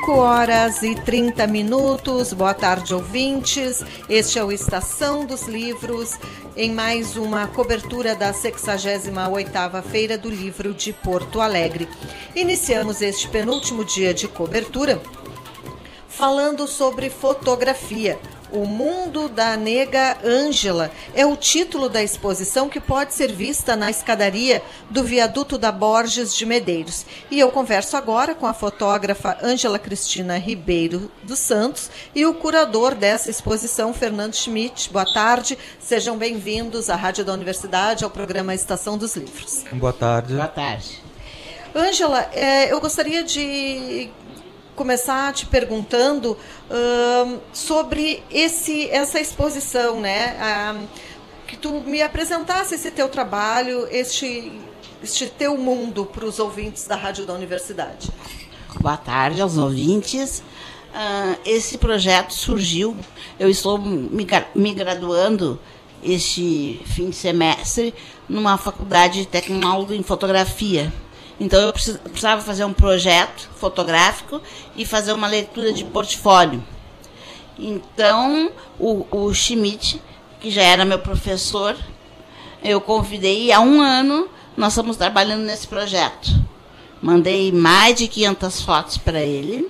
5 horas e 30 minutos. Boa tarde, ouvintes. Este é o Estação dos Livros, em mais uma cobertura da 68ª Feira do Livro de Porto Alegre. Iniciamos este penúltimo dia de cobertura falando sobre fotografia. O Mundo da Nega Ângela é o título da exposição que pode ser vista na escadaria do viaduto da Borges de Medeiros. E eu converso agora com a fotógrafa Ângela Cristina Ribeiro dos Santos e o curador dessa exposição, Fernando Schmidt. Boa tarde, sejam bem-vindos à Rádio da Universidade, ao programa Estação dos Livros. Boa tarde. Boa tarde. Ângela, é, eu gostaria de começar te perguntando uh, sobre esse, essa exposição, né? Uh, que tu me apresentasse esse teu trabalho, este, este teu mundo para os ouvintes da Rádio da Universidade. Boa tarde aos ouvintes. Uh, esse projeto surgiu, eu estou me, me graduando este fim de semestre numa faculdade de tecnólogo em fotografia. Então eu precisava fazer um projeto fotográfico e fazer uma leitura de portfólio. Então o, o Schmidt, que já era meu professor, eu convidei e há um ano nós estamos trabalhando nesse projeto. Mandei mais de 500 fotos para ele.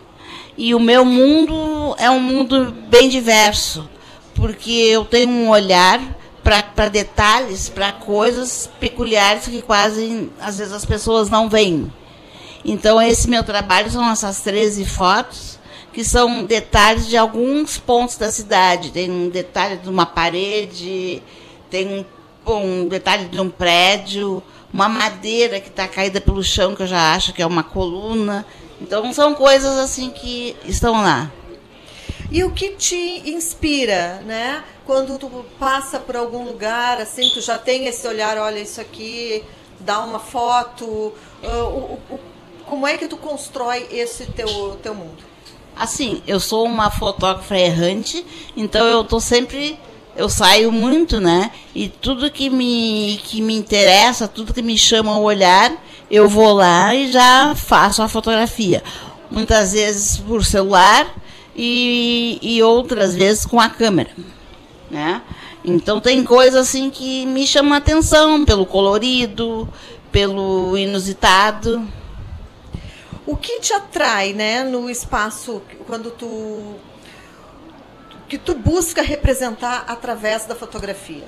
E o meu mundo é um mundo bem diverso, porque eu tenho um olhar para detalhes, para coisas peculiares que quase às vezes as pessoas não veem. Então esse meu trabalho são essas 13 fotos que são detalhes de alguns pontos da cidade. Tem um detalhe de uma parede, tem um, um detalhe de um prédio, uma madeira que está caída pelo chão que eu já acho que é uma coluna. Então são coisas assim que estão lá. E o que te inspira, né? Quando tu passa por algum lugar, assim, tu já tem esse olhar, olha isso aqui, dá uma foto. Uh, como é que tu constrói esse teu, teu mundo? Assim, eu sou uma fotógrafa errante, então eu tô sempre eu saio muito, né? E tudo que me, que me interessa, tudo que me chama o olhar, eu vou lá e já faço a fotografia. Muitas vezes por celular, e, e outras vezes com a câmera, né? Então tem coisas assim que me chamam a atenção pelo colorido, pelo inusitado. O que te atrai, né, no espaço quando tu que tu busca representar através da fotografia?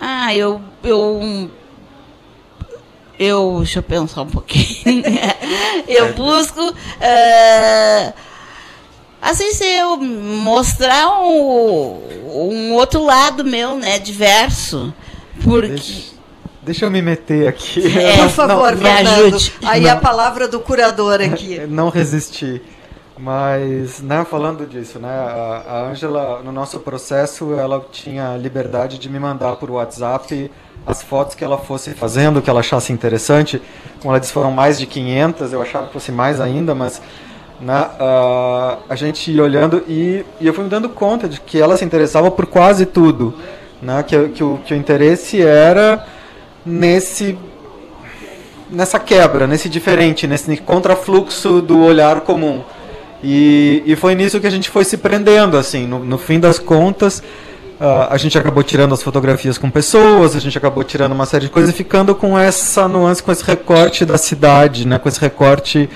Ah, eu eu eu deixa eu pensar um pouquinho. eu busco uh, assim se eu mostrar um, um outro lado meu, né, diverso, porque deixa, deixa eu me meter aqui. É, Por favor, não, me ajude. Aí não, a palavra do curador aqui. Não resistir. Mas, né, falando disso, né, a Ângela, no nosso processo, ela tinha liberdade de me mandar por WhatsApp as fotos que ela fosse fazendo, que ela achasse interessante. Como ela disse, foram mais de 500, eu achava que fosse mais ainda, mas né, uh, a gente ia olhando e, e, eu fui me dando conta de que ela se interessava por quase tudo. Né, que, que, o, que o interesse era nesse nessa quebra, nesse diferente, nesse contrafluxo do olhar comum. E, e foi nisso que a gente foi se prendendo, assim, no, no fim das contas, Uh, a gente acabou tirando as fotografias com pessoas, a gente acabou tirando uma série de coisas ficando com essa nuance, com esse recorte da cidade, né? com esse recorte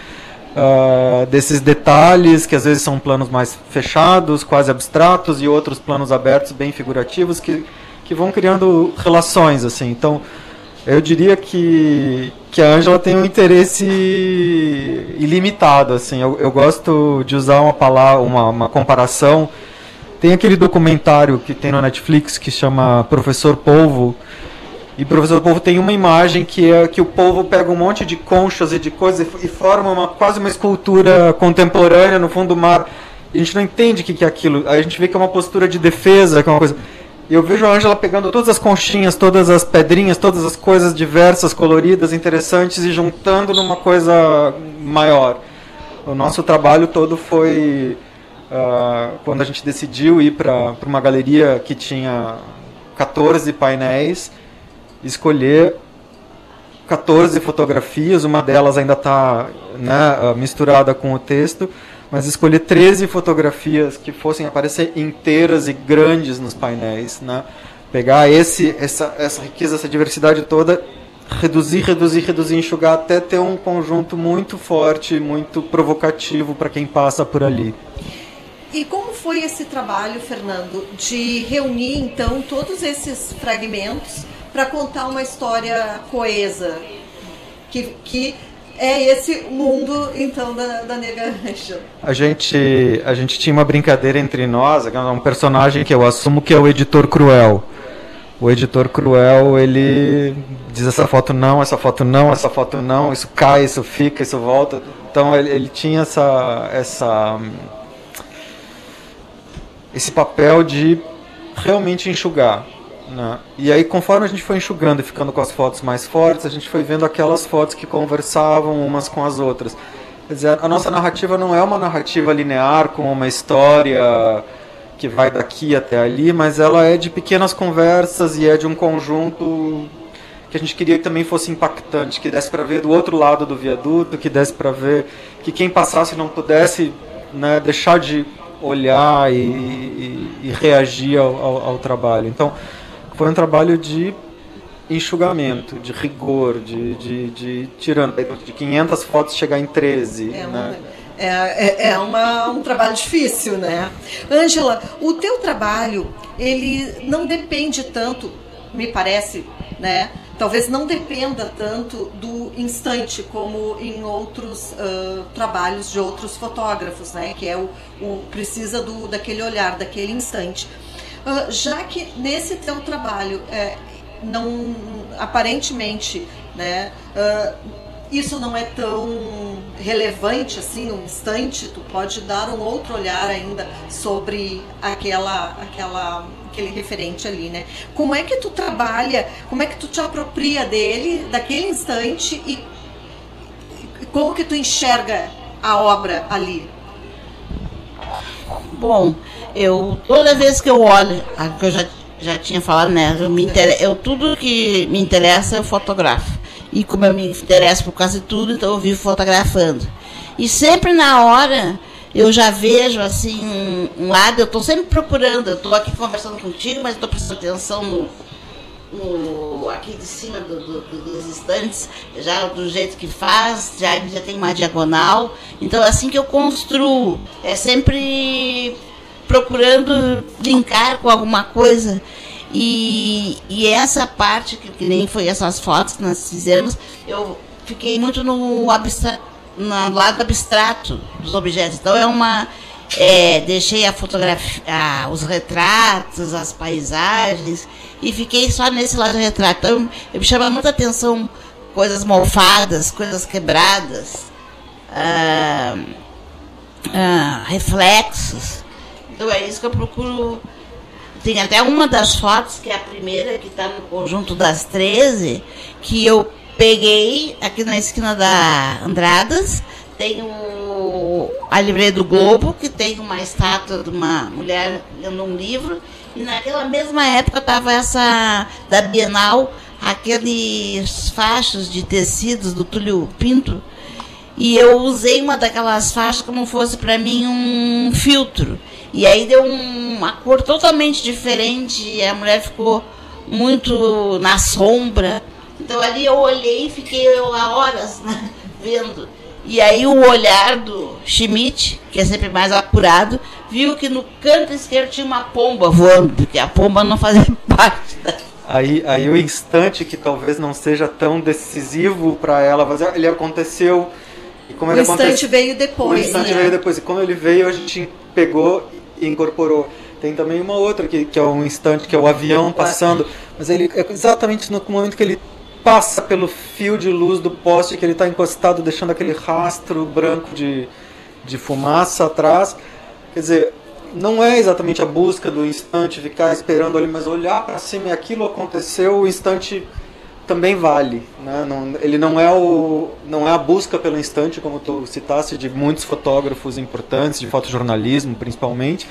uh, desses detalhes, que às vezes são planos mais fechados, quase abstratos, e outros planos abertos, bem figurativos, que, que vão criando relações. assim. Então, eu diria que, que a Angela tem um interesse ilimitado. assim. Eu, eu gosto de usar uma palavra, uma, uma comparação tem aquele documentário que tem no Netflix que chama Professor Polvo. E Professor Polvo tem uma imagem que é que o polvo pega um monte de conchas e de coisas e, forma uma, quase uma escultura contemporânea no fundo do mar. A gente não entende o que, que é aquilo. A gente vê que é uma postura de defesa, que é uma coisa. Eu vejo a Angela pegando todas as conchinhas, todas as pedrinhas, todas as coisas diversas, coloridas, interessantes e juntando numa coisa maior. O nosso trabalho todo foi uh, quando a gente decidiu ir para uma galeria que tinha 14 painéis, escolher 14 fotografias, uma delas ainda está né, misturada com o texto, mas escolhi 13 fotografias que fossem aparecer inteiras e grandes nos painéis. Né? Pegar esse, essa, essa riqueza, essa diversidade toda, reduzir, reduzir, reduzir, enxugar até ter um conjunto muito forte, muito provocativo para quem passa por ali. E como foi esse trabalho, Fernando, de reunir então todos esses fragmentos para contar uma história coesa, que, que é esse mundo então da, da Angel. A gente, a gente tinha uma brincadeira entre nós, é um personagem que eu assumo que é o editor cruel. O editor cruel, ele diz essa foto não, essa foto não, essa foto não, isso cai, isso fica, isso volta. Então ele, ele tinha essa, essa esse papel de realmente enxugar. Né? E aí, conforme a gente foi enxugando e ficando com as fotos mais fortes, a gente foi vendo aquelas fotos que conversavam umas com as outras. Quer dizer, a nossa narrativa não é uma narrativa linear com uma história que vai daqui até ali, mas ela é de pequenas conversas e é de um conjunto que a gente queria que também fosse impactante, que desse para ver do outro lado do viaduto, que desse para ver que quem passasse não pudesse né, deixar de olhar e, e, e reagir ao, ao, ao trabalho. Então, foi um trabalho de enxugamento, de rigor, de, de, de tirando de 500 fotos chegar em 13. É, né? é, é, é uma, um trabalho difícil, né? Ângela, o teu trabalho, ele não depende tanto, me parece, né? Talvez não dependa tanto do instante como em outros uh, trabalhos de outros fotógrafos, né? Que é o, o precisa do, daquele olhar, daquele instante. Uh, já que nesse teu trabalho, é, não, aparentemente, né, uh, isso não é tão relevante assim no instante, tu pode dar um outro olhar ainda sobre aquela, aquela, aquele referente ali, né? Como é que tu trabalha, como é que tu te apropria dele, daquele instante e como que tu enxerga a obra ali? Bom, eu toda vez que eu olho, que eu já, já tinha falado, né? Eu, me inter... eu tudo que me interessa eu fotografo. E como eu me interesso por quase tudo, então eu vivo fotografando. E sempre na hora eu já vejo assim um, um lado, eu estou sempre procurando, eu estou aqui conversando contigo, mas estou prestando atenção no, no, aqui de cima do, do, dos estantes, já do jeito que faz, já, já tem uma diagonal. Então assim que eu construo, é sempre procurando linkar com alguma coisa. E, e essa parte, que, que nem foi essas fotos que nós fizemos, eu fiquei muito no, abstra, no lado abstrato dos objetos. Então é uma. É, deixei a fotografia, os retratos, as paisagens e fiquei só nesse lado do retrato. Então eu me chama muita atenção coisas mofadas, coisas quebradas, ah, ah, reflexos. Então é isso que eu procuro. Tem até uma das fotos, que é a primeira, que está no conjunto das 13, que eu peguei aqui na esquina da Andradas. Tem o, a livraria do Globo, que tem uma estátua de uma mulher lendo um livro. E naquela mesma época estava essa da Bienal, aqueles fachos de tecidos do Túlio Pinto. E eu usei uma daquelas faixas como fosse para mim um filtro. E aí deu um, uma cor totalmente diferente e a mulher ficou muito na sombra. Então ali eu olhei e fiquei há horas né, vendo. E aí o olhar do Schmidt, que é sempre mais apurado, viu que no canto esquerdo tinha uma pomba voando, porque a pomba não fazia parte da... Aí, aí o instante que talvez não seja tão decisivo para ela ele aconteceu e como o ele instante aconteceu, veio depois. O instante né? veio depois e como ele veio a gente pegou incorporou. Tem também uma outra que, que é um instante que é o avião passando, mas ele é exatamente no momento que ele passa pelo fio de luz do poste que ele está encostado, deixando aquele rastro branco de, de fumaça atrás. Quer dizer, não é exatamente a busca do instante, ficar esperando ali, mas olhar para cima e aquilo aconteceu, o instante também vale. Né? Não, ele não é, o, não é a busca pelo instante, como tu citaste, de muitos fotógrafos importantes, de fotojornalismo principalmente,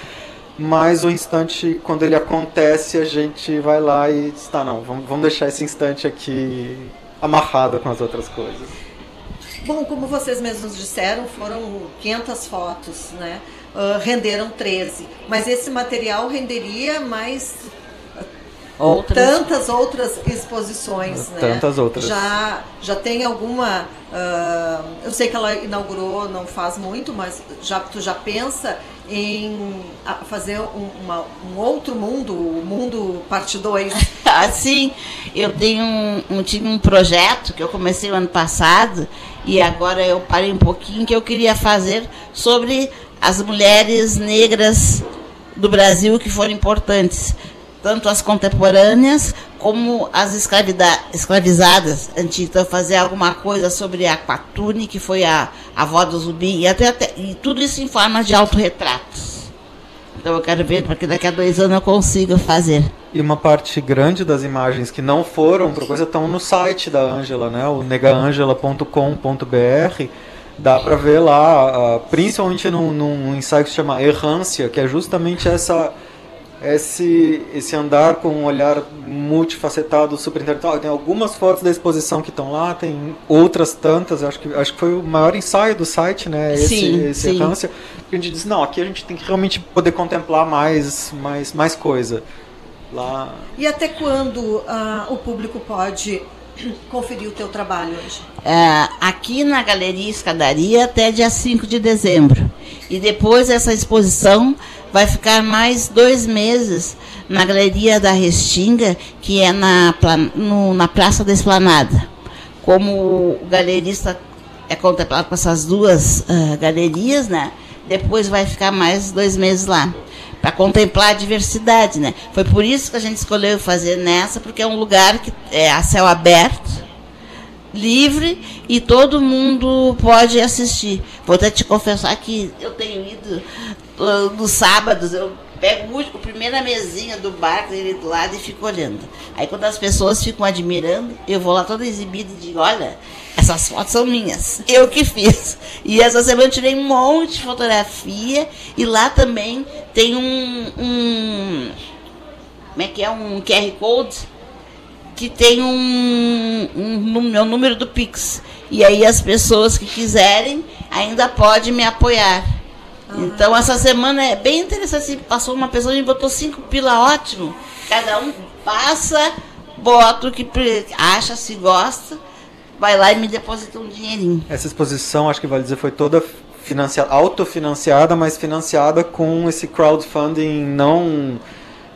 mas o instante, quando ele acontece, a gente vai lá e diz, tá, não, vamos, vamos deixar esse instante aqui amarrada com as outras coisas. Bom, como vocês mesmos disseram, foram 500 fotos, né? Uh, renderam 13. Mas esse material renderia mais outras. tantas outras exposições, né? Tantas outras. Já, já tem alguma. Uh, eu sei que ela inaugurou não faz muito, mas já, tu já pensa em fazer um, uma, um outro mundo, o mundo parte 2? assim, eu tenho um, um, tinha um projeto que eu comecei o ano passado e agora eu parei um pouquinho que eu queria fazer sobre as mulheres negras do Brasil que foram importantes tanto as contemporâneas como as escravizadas antigas. Fazer alguma coisa sobre a Quatune, que foi a, a avó do Zumbi, e, até, até, e tudo isso em forma de autorretratos. Então eu quero ver, porque daqui a dois anos eu consigo fazer. E uma parte grande das imagens que não foram para coisa estão no site da Ângela, né? O negaangela.com.br. Dá para ver lá, principalmente num, num ensaio que se chama Errância, que é justamente essa esse, esse andar com um olhar multifacetado, super intelectual. Tem algumas fotos da exposição que estão lá, tem outras tantas. Acho que, acho que foi o maior ensaio do site, né? Esse, sim, esse sim. Errância. A gente disse, não, aqui a gente tem que realmente poder contemplar mais, mais, mais coisa. Lá... E até quando uh, o público pode conferir o teu trabalho hoje? É, aqui na Galeria Escadaria até dia 5 de dezembro. E depois essa exposição vai ficar mais dois meses na Galeria da Restinga, que é na, no, na Praça da Esplanada. Como o galerista é contemplado com essas duas uh, galerias, né? Depois vai ficar mais dois meses lá para contemplar a diversidade, né? Foi por isso que a gente escolheu fazer nessa, porque é um lugar que é a céu aberto, livre e todo mundo pode assistir. Vou até te confessar que eu tenho ido uh, nos sábados, eu pego a primeira mesinha do bar dele do lado e fico olhando. Aí quando as pessoas ficam admirando, eu vou lá toda exibida e digo, olha, essas fotos são minhas, eu que fiz. E essa semana eu tirei um monte de fotografia e lá também tem um, um como é que é, um QR Code que tem um, um, um, um número do Pix. E aí as pessoas que quiserem ainda podem me apoiar. Então essa semana é bem interessante. Passou uma pessoa e botou cinco pila ótimo. Cada um passa, bota o que acha, se gosta, vai lá e me deposita um dinheirinho. Essa exposição, acho que vale dizer, foi toda financiada, autofinanciada, mas financiada com esse crowdfunding não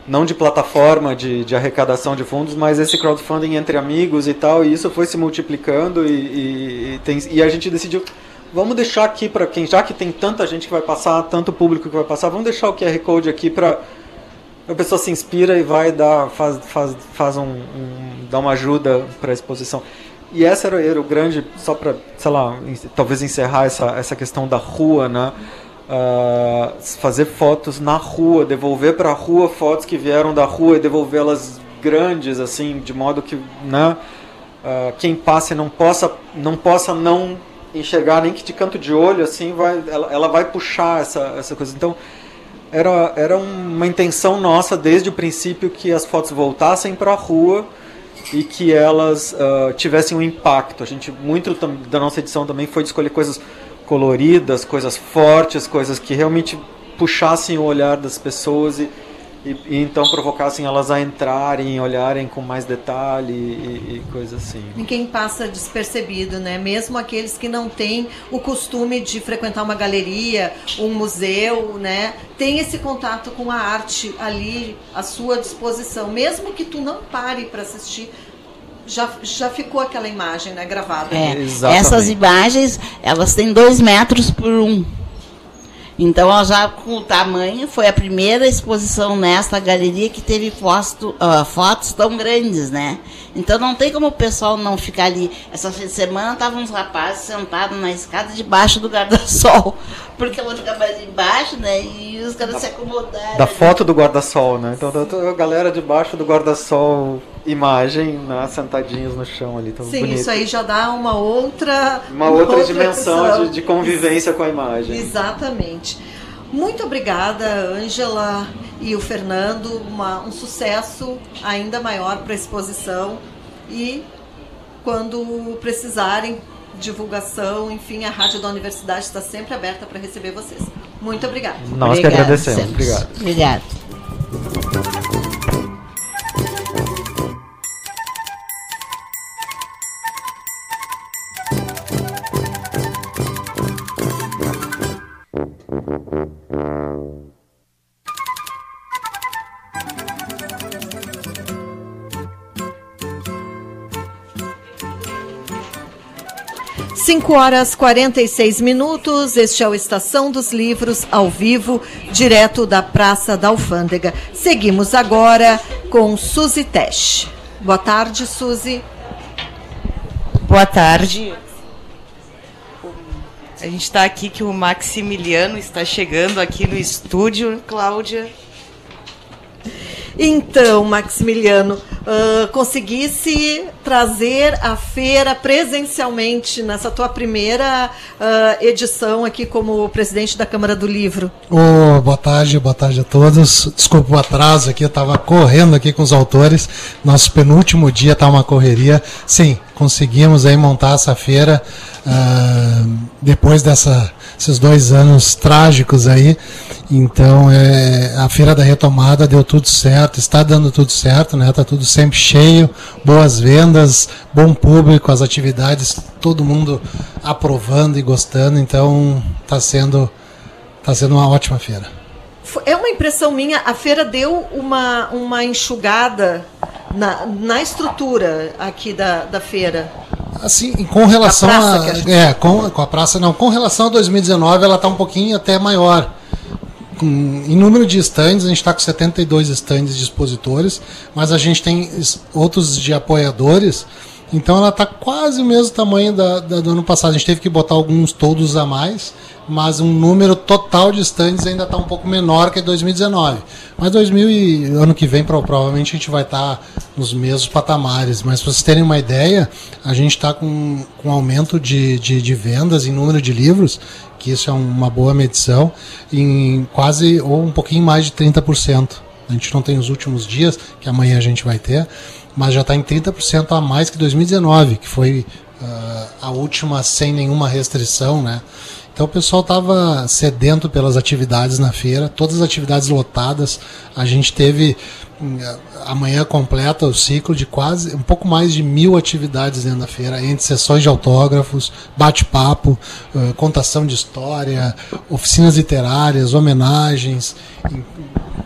não de plataforma de, de arrecadação de fundos, mas esse crowdfunding entre amigos e tal, e isso foi se multiplicando e, e, e, tem, e a gente decidiu Vamos deixar aqui para quem, já que tem tanta gente que vai passar, tanto público que vai passar, vamos deixar o QR Code aqui para a pessoa se inspira e vai dar, faz, faz, faz um, um dar uma ajuda para a exposição. E essa era, era o grande, só para, sei lá, talvez encerrar essa, essa questão da rua, né? Uh, fazer fotos na rua, devolver para a rua fotos que vieram da rua e devolvê-las grandes, assim, de modo que, né? Uh, quem passe não possa não possa não enxergar nem que de canto de olho, assim, vai, ela, ela vai puxar essa, essa coisa. Então, era, era uma intenção nossa desde o princípio que as fotos voltassem para a rua e que elas uh, tivessem um impacto. A gente, muito da nossa edição também foi de escolher coisas coloridas, coisas fortes, coisas que realmente puxassem o olhar das pessoas e, e, e, então provocassem elas a entrarem, olharem com mais detalhe e, e coisa assim. Ninguém passa despercebido, né? Mesmo aqueles que não têm o costume de frequentar uma galeria, um museu, né? Tem esse contato com a arte ali à sua disposição, mesmo que tu não pare para assistir. Já, já ficou aquela imagem né, gravada. É, essas imagens, elas têm dois metros por um. Então, ela já com o tamanho, foi a primeira exposição nesta galeria que teve foto, uh, fotos tão grandes, né? Então, não tem como o pessoal não ficar ali. Essa semana estavam uns rapazes sentados na escada debaixo do guarda-sol, porque ela fica mais embaixo, né? E os caras se acomodaram. Da foto do guarda-sol, né? Então, a galera debaixo do guarda-sol imagem, né, sentadinhos no chão ali. Tão Sim, bonito. isso aí já dá uma outra. Uma, uma outra, outra, dimensão de, de, convivência com a imagem. Exatamente. Muito obrigada, Ângela e o Fernando. Uma, um sucesso ainda maior para a exposição. E quando precisarem divulgação, enfim, a rádio da universidade está sempre aberta para receber vocês. Muito obrigada. Nós Obrigada, que agradecemos. Obrigado. Obrigado. Cinco horas 46 minutos. Este é o Estação dos Livros, ao vivo, direto da Praça da Alfândega. Seguimos agora com Suzy Tesh. Boa tarde, Suzy. Boa tarde. A gente está aqui que o Maximiliano está chegando aqui no estúdio, Cláudia. Então, Maximiliano, uh, conseguisse trazer a feira presencialmente nessa tua primeira uh, edição aqui como presidente da Câmara do Livro. Oh, boa tarde, boa tarde a todos. Desculpa o atraso aqui, eu estava correndo aqui com os autores. Nosso penúltimo dia está uma correria. Sim, conseguimos aí montar essa feira uh, depois dessa esses dois anos trágicos aí. Então, é, a Feira da Retomada deu tudo certo, está dando tudo certo, né? Tá tudo sempre cheio, boas vendas, bom público, as atividades, todo mundo aprovando e gostando. Então, está sendo, tá sendo uma ótima feira. É uma impressão minha, a feira deu uma, uma enxugada na, na estrutura aqui da, da feira. Assim, com relação a, a é, com, com a praça não, com relação a 2019, ela está um pouquinho até maior. em número de stands, a gente está com 72 stands de expositores, mas a gente tem outros de apoiadores. Então ela está quase o mesmo tamanho da, da, do ano passado. A gente teve que botar alguns todos a mais, mas um número total de stands ainda está um pouco menor que 2019. Mas 2000 e ano que vem provavelmente a gente vai estar tá nos mesmos patamares. Mas para vocês terem uma ideia, a gente está com, com aumento de, de, de, vendas em número de livros, que isso é uma boa medição, em quase ou um pouquinho mais de 30%. A gente não tem os últimos dias, que amanhã a gente vai ter, mas já está em 30% a mais que 2019, que foi uh, a última sem nenhuma restrição, né? Então o pessoal estava sedento pelas atividades na feira, todas as atividades lotadas. A gente teve amanhã completa o ciclo de quase um pouco mais de mil atividades dentro da feira, entre sessões de autógrafos, bate-papo, uh, contação de história, oficinas literárias, homenagens,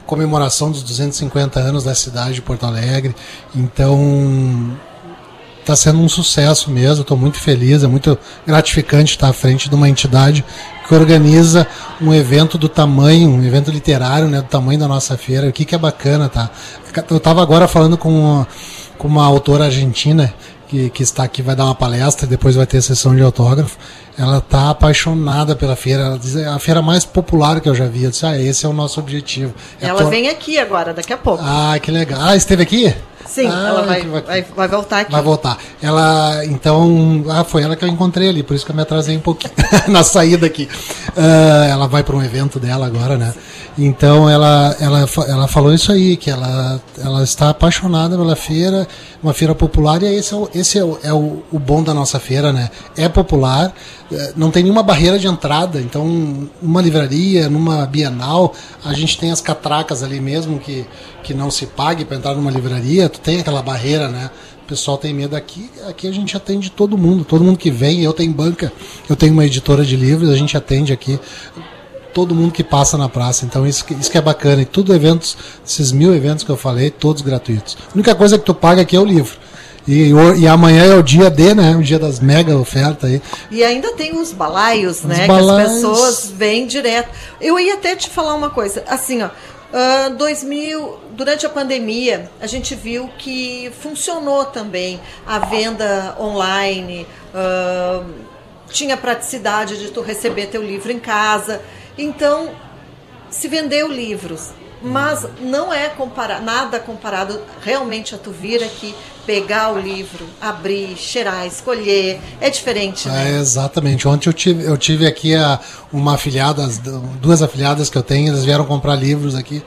comemoração dos 250 anos da cidade de Porto Alegre. Então está sendo um sucesso mesmo, estou muito feliz, é muito gratificante estar à frente de uma entidade que organiza um evento do tamanho, um evento literário, né, do tamanho da nossa feira, o que, que é bacana, tá? Eu estava agora falando com uma, com uma autora argentina que, que está aqui, vai dar uma palestra, depois vai ter sessão de autógrafo, ela está apaixonada pela feira, ela diz, é a feira mais popular que eu já vi, eu disse, ah, esse é o nosso objetivo. É ela vem aqui agora, daqui a pouco. Ah, que legal. Ah, esteve aqui? Sim, ah, ela vai, vai, vai, voltar aqui. Vai voltar. Ela, então, ah, foi ela que eu encontrei ali, por isso que eu me atrasei um pouquinho na saída aqui. Uh, ela vai para um evento dela agora, né? Então ela, ela, ela falou isso aí, que ela, ela está apaixonada pela feira, uma feira popular, e esse é, o, esse é, o, é o, o bom da nossa feira, né? É popular, é, não tem nenhuma barreira de entrada, então numa livraria, numa bienal, a gente tem as catracas ali mesmo que, que não se pague para entrar numa livraria, tu tem aquela barreira, né? O pessoal tem medo aqui, aqui a gente atende todo mundo, todo mundo que vem, eu tenho banca, eu tenho uma editora de livros, a gente atende aqui todo mundo que passa na praça. Então isso, isso que é bacana. E tudo eventos, esses mil eventos que eu falei, todos gratuitos. A única coisa que tu paga aqui é o livro. E, e amanhã é o dia D, né? O dia das mega ofertas aí. E ainda tem os balaios, os né? Balaios. Que as pessoas vêm direto. Eu ia até te falar uma coisa, assim, ó. Uh, 2000, durante a pandemia, a gente viu que funcionou também a venda online, uh, tinha praticidade de tu receber teu livro em casa. Então, se vendeu livros. Mas não é compara nada comparado realmente a tu vir aqui pegar o livro, abrir, cheirar, escolher. É diferente, né? É, exatamente. Ontem eu tive, eu tive aqui a, uma afilhada, duas afilhadas que eu tenho, eles vieram comprar livros aqui.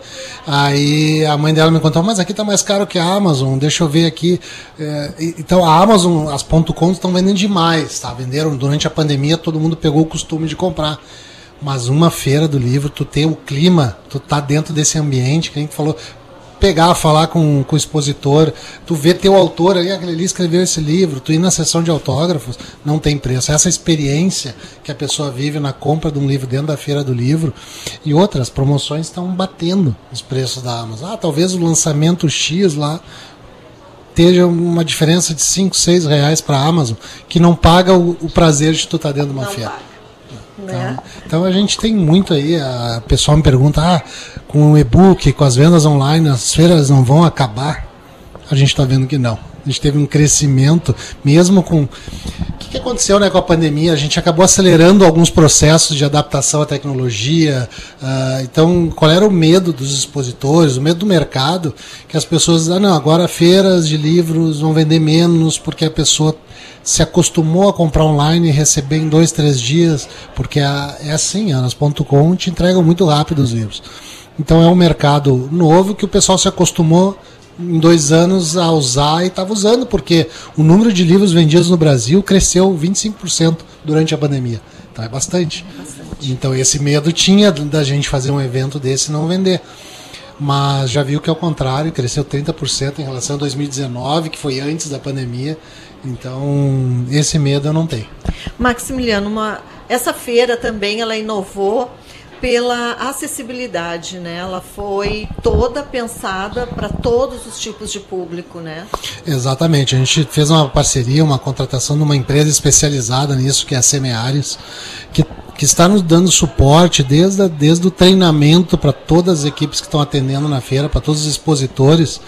Aí a mãe dela me contou, mas aqui tá mais caro que a Amazon, deixa eu ver aqui. É, então a Amazon, as ponto .com estão vendendo demais, tá? Venderam durante a pandemia, todo mundo pegou o costume de comprar. Mas uma feira do livro, tu tem o clima, tu tá dentro desse ambiente, que a gente falou, pegar, falar com, com o expositor, tu vê teu autor aí, aquele ali escreveu esse livro, tu ir na sessão de autógrafos, não tem preço. Essa experiência que a pessoa vive na compra de um livro dentro da feira do livro e outras promoções estão batendo os preços da Amazon. Ah, talvez o lançamento X lá esteja uma diferença de 5, 6 reais para a Amazon, que não paga o, o, prazer de tu estar tá dentro de uma não feira. Paga. Então, né? então a gente tem muito aí, a pessoal me pergunta, ah, com o e-book, com as vendas online, as feiras não vão acabar? A gente está vendo que não. A gente teve um crescimento, mesmo com. O que, que aconteceu né, com a pandemia? A gente acabou acelerando alguns processos de adaptação à tecnologia. Uh, então, qual era o medo dos expositores, o medo do mercado? Que as pessoas, ah, não, agora feiras de livros vão vender menos porque a pessoa se acostumou a comprar online e receber em dois, três dias, porque é assim, anas.com te entregam muito rápido os livros. Então é um mercado novo que o pessoal se acostumou em dois anos a usar e estava usando, porque o número de livros vendidos no Brasil cresceu 25% durante a pandemia. Então é bastante. bastante. Então esse medo tinha da gente fazer um evento desse e não vender. Mas já viu que é o contrário, cresceu 30% em relação a 2019, que foi antes da pandemia. Então, esse medo eu não tenho. Maximiliano, uma, essa feira também ela inovou pela acessibilidade, né? Ela foi toda pensada para todos os tipos de público, né? Exatamente. A gente fez uma parceria, uma contratação de uma empresa especializada nisso, que é a Semeares, que, que está nos dando suporte desde, desde o treinamento para todas as equipes que estão atendendo na feira, para todos os expositores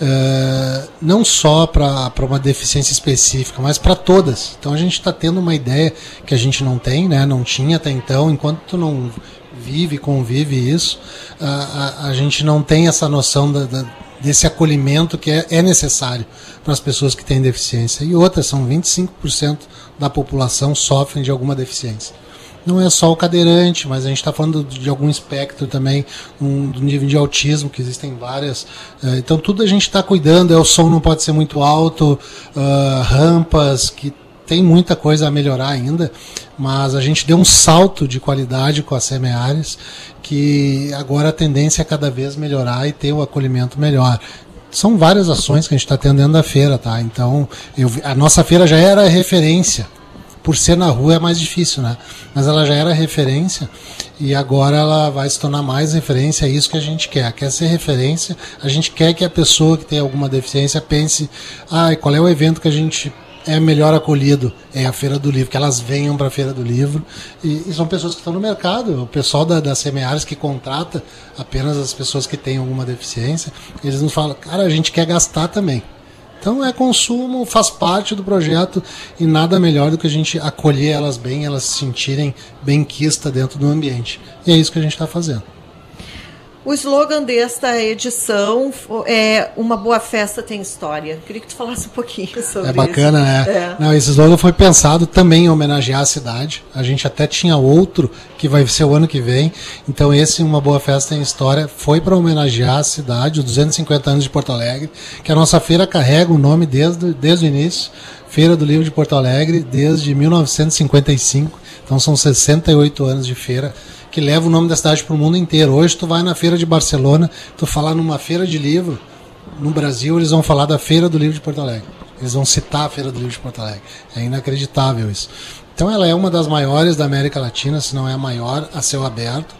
é, não só para uma deficiência específica, mas para todas. Então a gente está tendo uma ideia que a gente não tem, né? não tinha até então, enquanto tu não vive, convive isso, a, a, a gente não tem essa noção da, da, desse acolhimento que é, é necessário para as pessoas que têm deficiência. E outras, são 25% da população sofrem de alguma deficiência não é só o cadeirante, mas a gente está falando de algum espectro também, um, do nível de autismo, que existem várias. Uh, então tudo a gente está cuidando, é, o som não pode ser muito alto, uh, rampas, que tem muita coisa a melhorar ainda, mas a gente deu um salto de qualidade com a Semeares, que agora a tendência é cada vez melhorar e ter o acolhimento melhor são várias ações que a gente está tendo dentro da feira, tá? Então, eu, a nossa feira já era referência por ser na rua é mais difícil, né? Mas ela já era referência e agora ela vai se tornar mais referência, é isso que a gente quer. Quer ser referência, a gente quer que a pessoa que tem alguma deficiência pense, ah, qual é o evento que a gente é melhor acolhido é a Feira do Livro, que elas venham para a Feira do Livro. E, e, são pessoas que estão no mercado, o pessoal da, da Semeares que contrata apenas as pessoas que têm alguma deficiência, eles nos falam, cara, a gente quer gastar também. Então é consumo, faz parte do projeto e nada melhor do que a gente acolher elas bem, elas se sentirem bem quista dentro do ambiente. E é isso que a gente está fazendo. O slogan desta edição é Uma Boa Festa Tem História. Queria que tu falasse um pouquinho sobre isso. É bacana, isso. né? É. Não, esse slogan foi pensado também em homenagear a cidade. A gente até tinha outro que vai ser o ano que vem. Então esse Uma Boa Festa Tem História foi para homenagear a cidade, os 250 anos de Porto Alegre, que a nossa feira carrega o nome desde, desde o início. Feira do Livro de Porto Alegre, desde 1955. Então são 68 anos de feira que leva o nome da cidade para o mundo inteiro. Hoje tu vai na feira de Barcelona, tu falar numa feira de livro, no Brasil eles vão falar da Feira do Livro de Porto Alegre. Eles vão citar a Feira do Livro de Porto Alegre. É inacreditável isso. Então ela é uma das maiores da América Latina, se não é a maior, a céu aberto.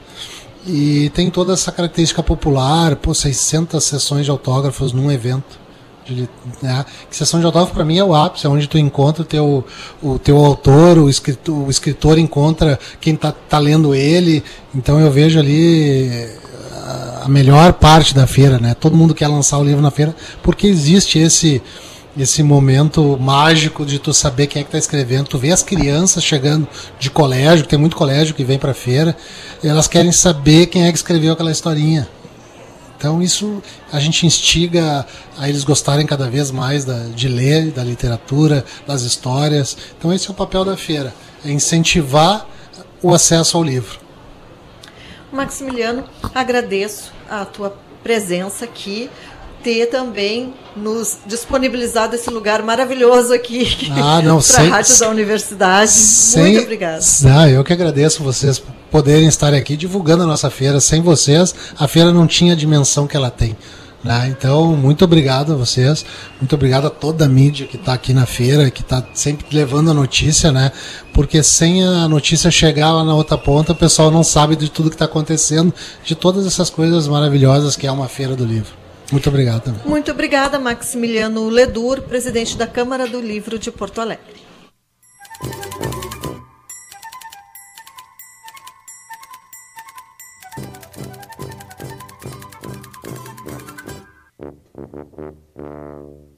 E tem toda essa característica popular, pô, 600 sessões de autógrafos num evento. De, né? Que sessão de autógrafo para mim é o ápice, é onde tu encontra o teu, o teu autor, o escritor, o escritor encontra quem está tá lendo ele. Então eu vejo ali a melhor parte da feira, né? Todo mundo quer lançar o livro na feira porque existe esse esse momento mágico de tu saber quem é que está escrevendo. Tu vê as crianças chegando de colégio, tem muito colégio que vem para feira, elas querem saber quem é que escreveu aquela historinha. Então isso a gente instiga a eles gostarem cada vez mais da, de ler, da literatura, das histórias. Então esse é o papel da feira, é incentivar o acesso ao livro. Maximiliano, agradeço a tua presença aqui ter também nos disponibilizado esse lugar maravilhoso aqui ah, para a Rádio da Universidade. Sem, Muito obrigada. Ah, eu que agradeço vocês poderem estar aqui divulgando a nossa feira. Sem vocês, a feira não tinha a dimensão que ela tem. Né? Então, muito obrigado a vocês, muito obrigado a toda a mídia que está aqui na feira, que está sempre levando a notícia, né? Porque sem a notícia chegar lá na outra ponta, o pessoal não sabe de tudo que está acontecendo, de todas essas coisas maravilhosas que é uma feira do livro. Muito obrigado também. Muito obrigada, Maximiliano Ledur, presidente da Câmara do Livro de Porto Alegre. thank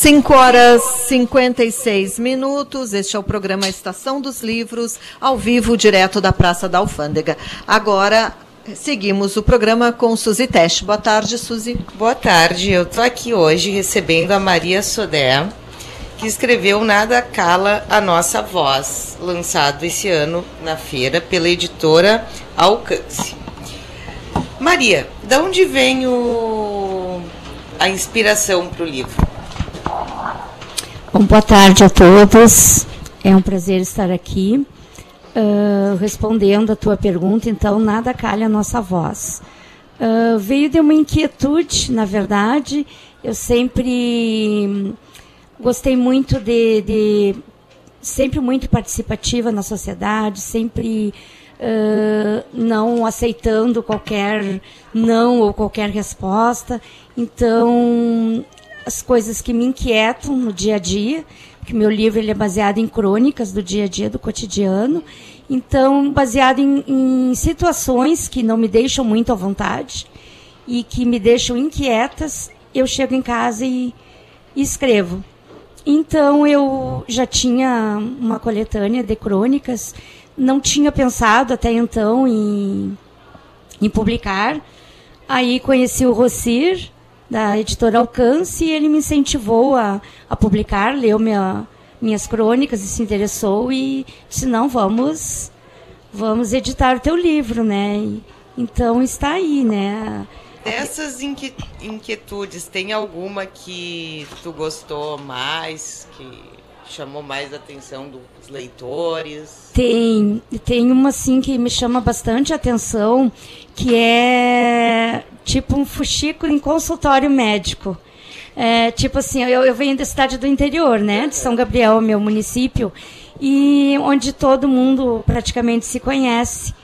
Cinco horas 56 minutos. Este é o programa Estação dos Livros, ao vivo, direto da Praça da Alfândega. Agora seguimos o programa com Suzy Teste. Boa tarde, Suzy. Boa tarde. Eu estou aqui hoje recebendo a Maria Sodé, que escreveu Nada Cala a Nossa Voz, lançado esse ano na feira pela editora Alcance. Maria, de onde vem o... a inspiração para o livro? Bom, boa tarde a todos. É um prazer estar aqui. Uh, respondendo a tua pergunta, então, nada calha a nossa voz. Uh, veio de uma inquietude, na verdade. Eu sempre gostei muito de, de sempre muito participativa na sociedade, sempre uh, não aceitando qualquer não ou qualquer resposta. Então, as coisas que me inquietam no dia a dia, porque meu livro ele é baseado em crônicas do dia a dia, do cotidiano. Então, baseado em, em situações que não me deixam muito à vontade e que me deixam inquietas, eu chego em casa e, e escrevo. Então, eu já tinha uma coletânea de crônicas, não tinha pensado até então em, em publicar. Aí conheci o Rossir, da editora Alcance e ele me incentivou a, a publicar, leu minha, minhas crônicas e se interessou e disse, não, vamos, vamos editar o teu livro, né? E, então está aí, né? Dessas inquietudes, tem alguma que tu gostou mais, que chamou mais a atenção dos leitores? Tem, tem uma sim que me chama bastante atenção, que é tipo um fuxico em consultório médico. É, tipo assim, eu, eu venho da cidade do interior, né, de São Gabriel, meu município, e onde todo mundo praticamente se conhece.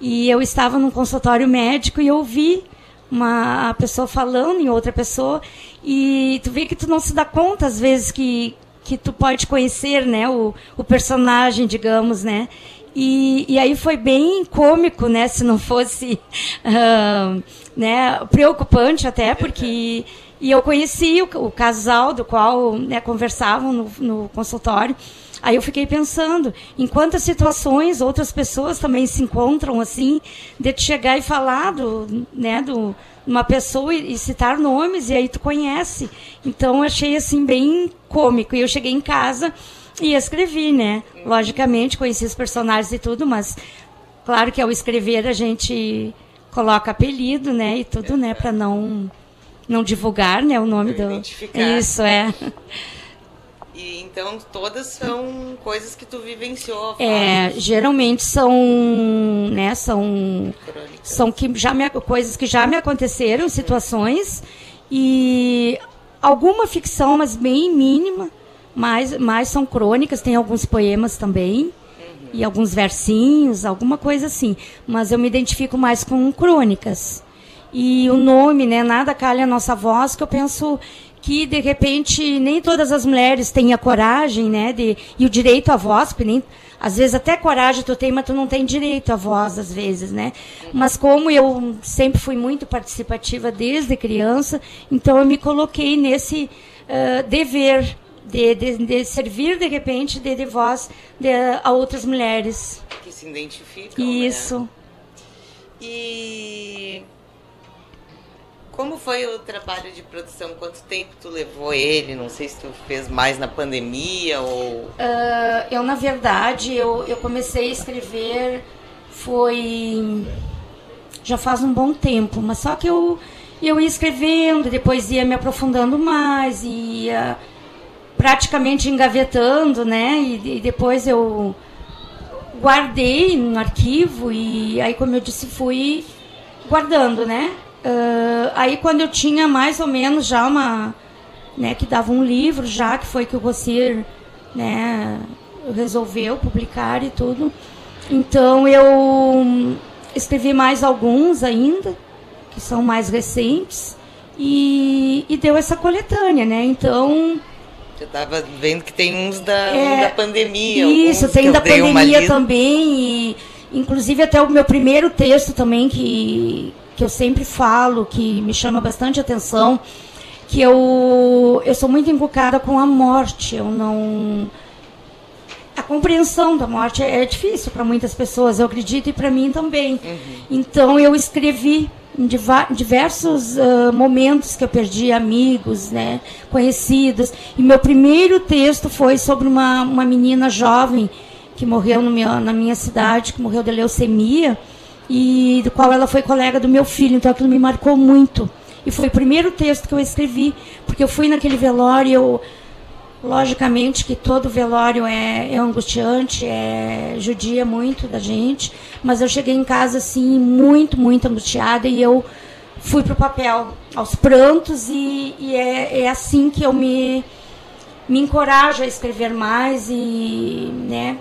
E eu estava num consultório médico e ouvi uma pessoa falando em outra pessoa e tu vê que tu não se dá conta às vezes que que tu pode conhecer, né, o, o personagem, digamos, né, e, e aí foi bem cômico, né, se não fosse, uh, né, preocupante até, porque e eu conheci o, o casal do qual né, conversavam no, no consultório, Aí eu fiquei pensando em quantas situações outras pessoas também se encontram assim, de te chegar e falar do, né, do, uma pessoa e, e, citar nomes, e aí tu conhece. Então achei assim bem cômico. E eu cheguei em casa e escrevi, né? Logicamente, conheci os personagens e tudo, mas claro que ao escrever a gente coloca apelido, né? E tudo, né? Para não não divulgar, né? O nome do isso é. E então todas são coisas que tu vivenciou. É, geralmente são, né, são Crônicas. são que já me, coisas que já me aconteceram, situações e alguma ficção, mas bem mínima, mas mais são crônicas, tem alguns poemas também. Uhum. E alguns versinhos, alguma coisa assim. Mas eu me identifico mais com crônicas. e o nome, né, nada calha a nossa voz, que eu penso que de repente nem todas as mulheres têm a coragem, né, de, e o direito à voz, porque nem às vezes até coragem tu tem, mas tu não tem direito à voz às vezes, né? Mas como eu sempre fui muito participativa desde criança, então eu me coloquei nesse uh, dever de, de, de, servir de repente de, de voz de, a outras mulheres que se identificam. Né? Isso. Né? E como foi o trabalho de produção? Quanto tempo tu levou ele? Não sei se tu fez mais na pandemia ou... Uh, eu, na verdade, eu, eu comecei a escrever foi... Já faz um bom tempo, mas só que eu, eu ia escrevendo, depois ia me aprofundando mais, ia praticamente engavetando, né? E, e depois eu guardei no arquivo e aí, como eu disse, fui guardando, né? Uh, aí quando eu tinha mais ou menos já uma, né, que dava um livro já, que foi que o Rossir, né, resolveu publicar e tudo. Então eu escrevi mais alguns ainda, que são mais recentes, e, e deu essa coletânea, né? Então. Você estava vendo que tem uns da, é, da pandemia. Isso, tem da pandemia também. E, inclusive até o meu primeiro texto também, que, que eu sempre falo, que me chama bastante atenção, que eu, eu sou muito invocada com a morte. Eu não. A compreensão da morte é, é difícil para muitas pessoas, eu acredito, e para mim também. Uhum. Então eu escrevi em diversos uh, momentos que eu perdi amigos, né, conhecidos. E meu primeiro texto foi sobre uma, uma menina jovem que morreu meu, na minha cidade, que morreu de leucemia e do qual ela foi colega do meu filho, então aquilo me marcou muito. E foi o primeiro texto que eu escrevi, porque eu fui naquele velório, eu, logicamente que todo velório é, é angustiante, é judia muito da gente, mas eu cheguei em casa assim muito, muito angustiada e eu fui para o papel, aos prantos, e, e é, é assim que eu me, me encorajo a escrever mais e, né,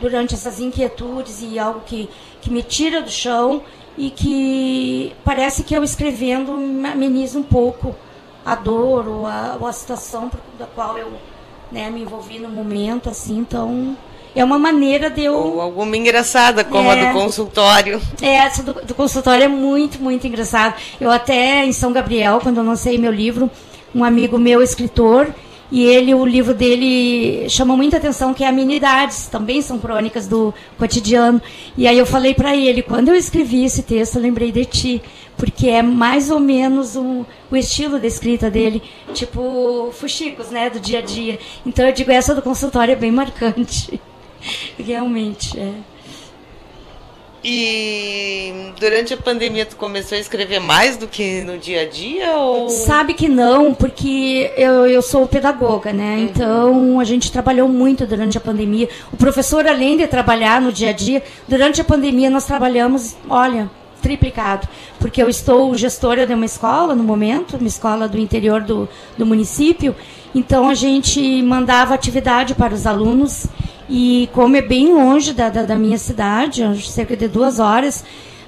durante essas inquietudes e algo que que me tira do chão e que parece que eu escrevendo me ameniza um pouco a dor ou a, ou a situação da qual eu né, me envolvi no momento, assim, então é uma maneira de eu. Ou alguma engraçada, como é, a do consultório. É, essa do, do, consultório é muito, muito engraçada. Eu até em São Gabriel, quando eu lancei meu livro, um amigo meu, escritor, e ele, o livro dele chamou muita atenção, que é Amenidades, também são crônicas do cotidiano. E aí eu falei para ele, quando eu escrevi esse texto, eu lembrei de ti, porque é mais ou menos o, o estilo da escrita dele, tipo fuxicos, né, do dia a dia. Então eu digo, essa do consultório é bem marcante. Realmente, é. E durante a pandemia tu começou a escrever mais do que no dia a dia? Ou... Sabe que não, porque eu, eu sou pedagoga, né? Uhum. Então a gente trabalhou muito durante a pandemia. O professor, além de trabalhar no dia a dia, durante a pandemia nós trabalhamos, olha, triplicado. Porque eu estou gestora de uma escola no momento, uma escola do interior do, do município. Então a gente mandava atividade para os alunos e como é bem longe da, da, da minha cidade, cerca de duas horas,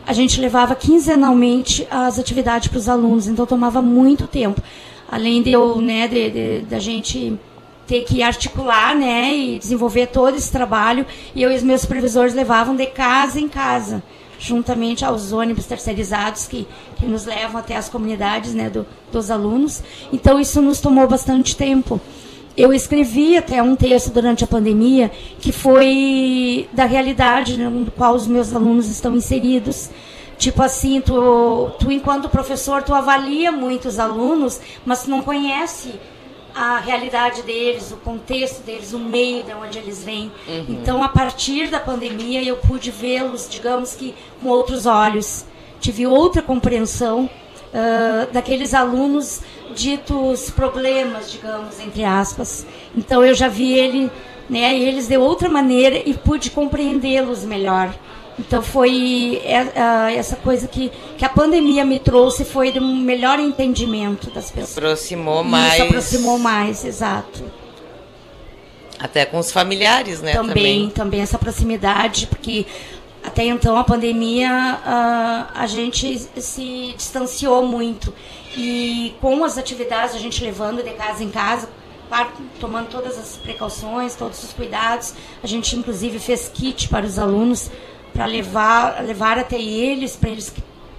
a gente levava quinzenalmente as atividades para os alunos, então tomava muito tempo. Além de eu, né, de, de, da gente ter que articular, né, e desenvolver todo esse trabalho, e eu e os meus supervisores levavam de casa em casa, juntamente aos ônibus terceirizados que, que nos levam até as comunidades, né, do, dos alunos. Então isso nos tomou bastante tempo eu escrevi até um texto durante a pandemia que foi da realidade no qual os meus alunos estão inseridos. Tipo assim, tu, tu enquanto professor, tu avalia muito os alunos, mas tu não conhece a realidade deles, o contexto deles, o meio de onde eles vêm. Uhum. Então, a partir da pandemia, eu pude vê-los, digamos que, com outros olhos. Tive outra compreensão uh, daqueles alunos ditos problemas, digamos, entre aspas. Então eu já vi ele, né, eles de outra maneira e pude compreendê-los melhor. Então foi essa coisa que, que a pandemia me trouxe foi de um melhor entendimento das pessoas. Aproximou mais. Isso aproximou mais, exato. Até com os familiares, né? Também, também, também essa proximidade, porque até então, a pandemia, uh, a gente se distanciou muito. E com as atividades, a gente levando de casa em casa, tomando todas as precauções, todos os cuidados. A gente, inclusive, fez kit para os alunos para levar, levar até eles, para eles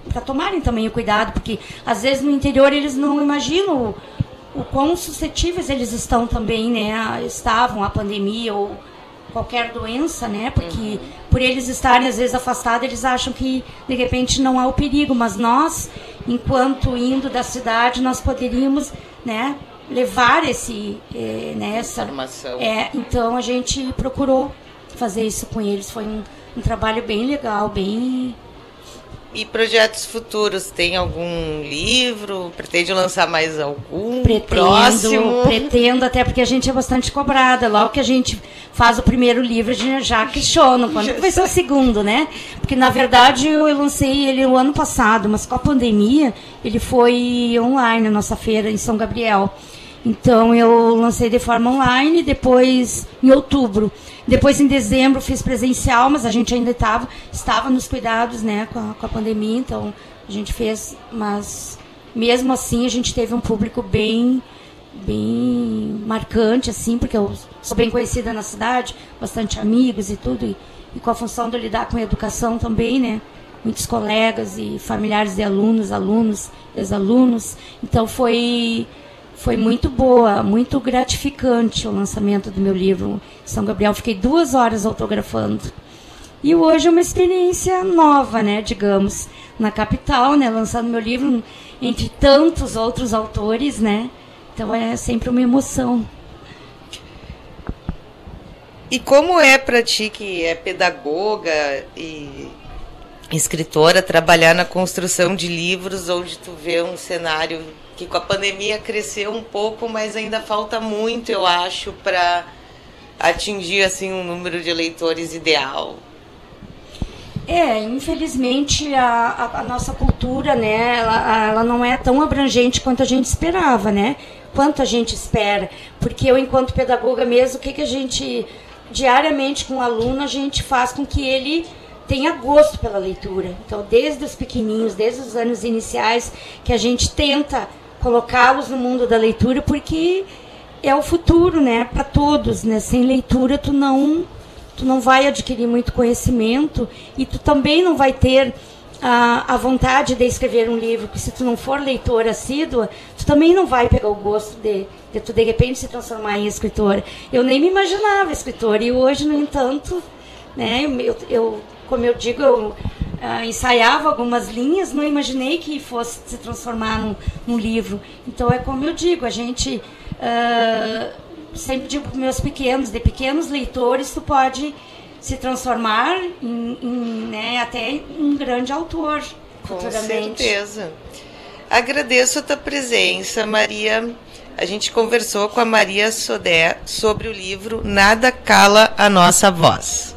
para tomarem também o cuidado, porque às vezes no interior eles não imaginam o, o quão suscetíveis eles estão também, né? Estavam a pandemia ou qualquer doença, né? Porque uhum. Por eles estarem às vezes afastados, eles acham que de repente não há o perigo, mas nós, enquanto indo da cidade, nós poderíamos, né? levar esse eh, né, essa informação. É, então a gente procurou fazer isso com eles. Foi um, um trabalho bem legal, bem e projetos futuros? Tem algum livro? Pretende lançar mais algum? Pretendo, próximo? pretendo, até porque a gente é bastante cobrada. Logo que a gente faz o primeiro livro, a gente já questiona quando vai ser o segundo, né? Porque, na verdade, eu lancei ele o ano passado, mas com a pandemia, ele foi online, na nossa feira em São Gabriel. Então, eu lancei de forma online, depois em outubro. Depois, em dezembro, fiz presencial, mas a gente ainda tava, estava nos cuidados né, com a, com a pandemia, então a gente fez, mas mesmo assim a gente teve um público bem bem marcante, assim, porque eu sou bem conhecida na cidade, bastante amigos e tudo, e, e com a função de lidar com a educação também, né? Muitos colegas e familiares de alunos, alunos, ex-alunos. Então foi foi muito boa, muito gratificante o lançamento do meu livro São Gabriel. Fiquei duas horas autografando. E hoje é uma experiência nova, né, digamos, na capital, né, lançando meu livro entre tantos outros autores, né. Então é sempre uma emoção. E como é para ti que é pedagoga e escritora trabalhar na construção de livros onde tu vê um cenário que com a pandemia cresceu um pouco, mas ainda falta muito, eu acho, para atingir assim um número de leitores ideal. É, infelizmente a, a, a, nossa cultura, né, ela, ela não é tão abrangente quanto a gente esperava, né? Quanto a gente espera. Porque eu, enquanto pedagoga mesmo, o que, que a gente, diariamente com o aluno, a gente faz com que ele tenha gosto pela leitura. Então, desde os pequeninhos, desde os anos iniciais, que a gente tenta colocá-los no mundo da leitura, porque é o futuro, né, para todos, né? Sem leitura tu não tu não vai adquirir muito conhecimento e tu também não vai ter a, a vontade de escrever um livro, porque se tu não for leitor assídua, tu também não vai pegar o gosto de, de tu de repente se transformar em escritora. Eu nem me imaginava escritora e hoje, no entanto, né, eu, eu como eu digo, eu uh, ensaiava algumas linhas, não imaginei que fosse se transformar num, num livro. Então é como eu digo, a gente uh, sempre digo para meus pequenos, de pequenos leitores, tu pode se transformar em, em né, até um grande autor Com certeza. Agradeço a tua presença, Maria. A gente conversou com a Maria Sodé sobre o livro Nada Cala a Nossa Voz.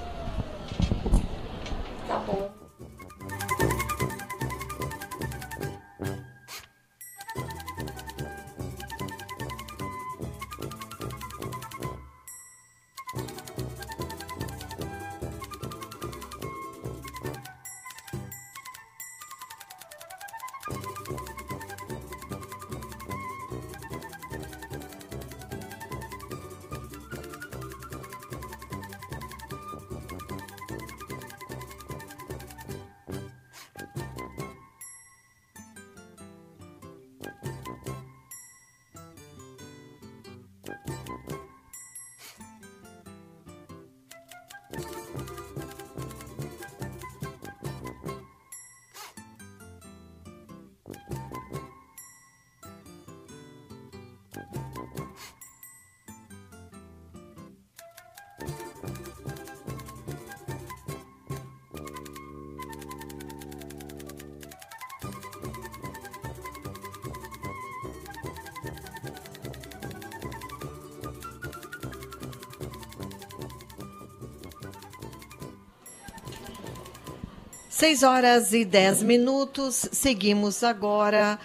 6 horas e 10 minutos. Seguimos agora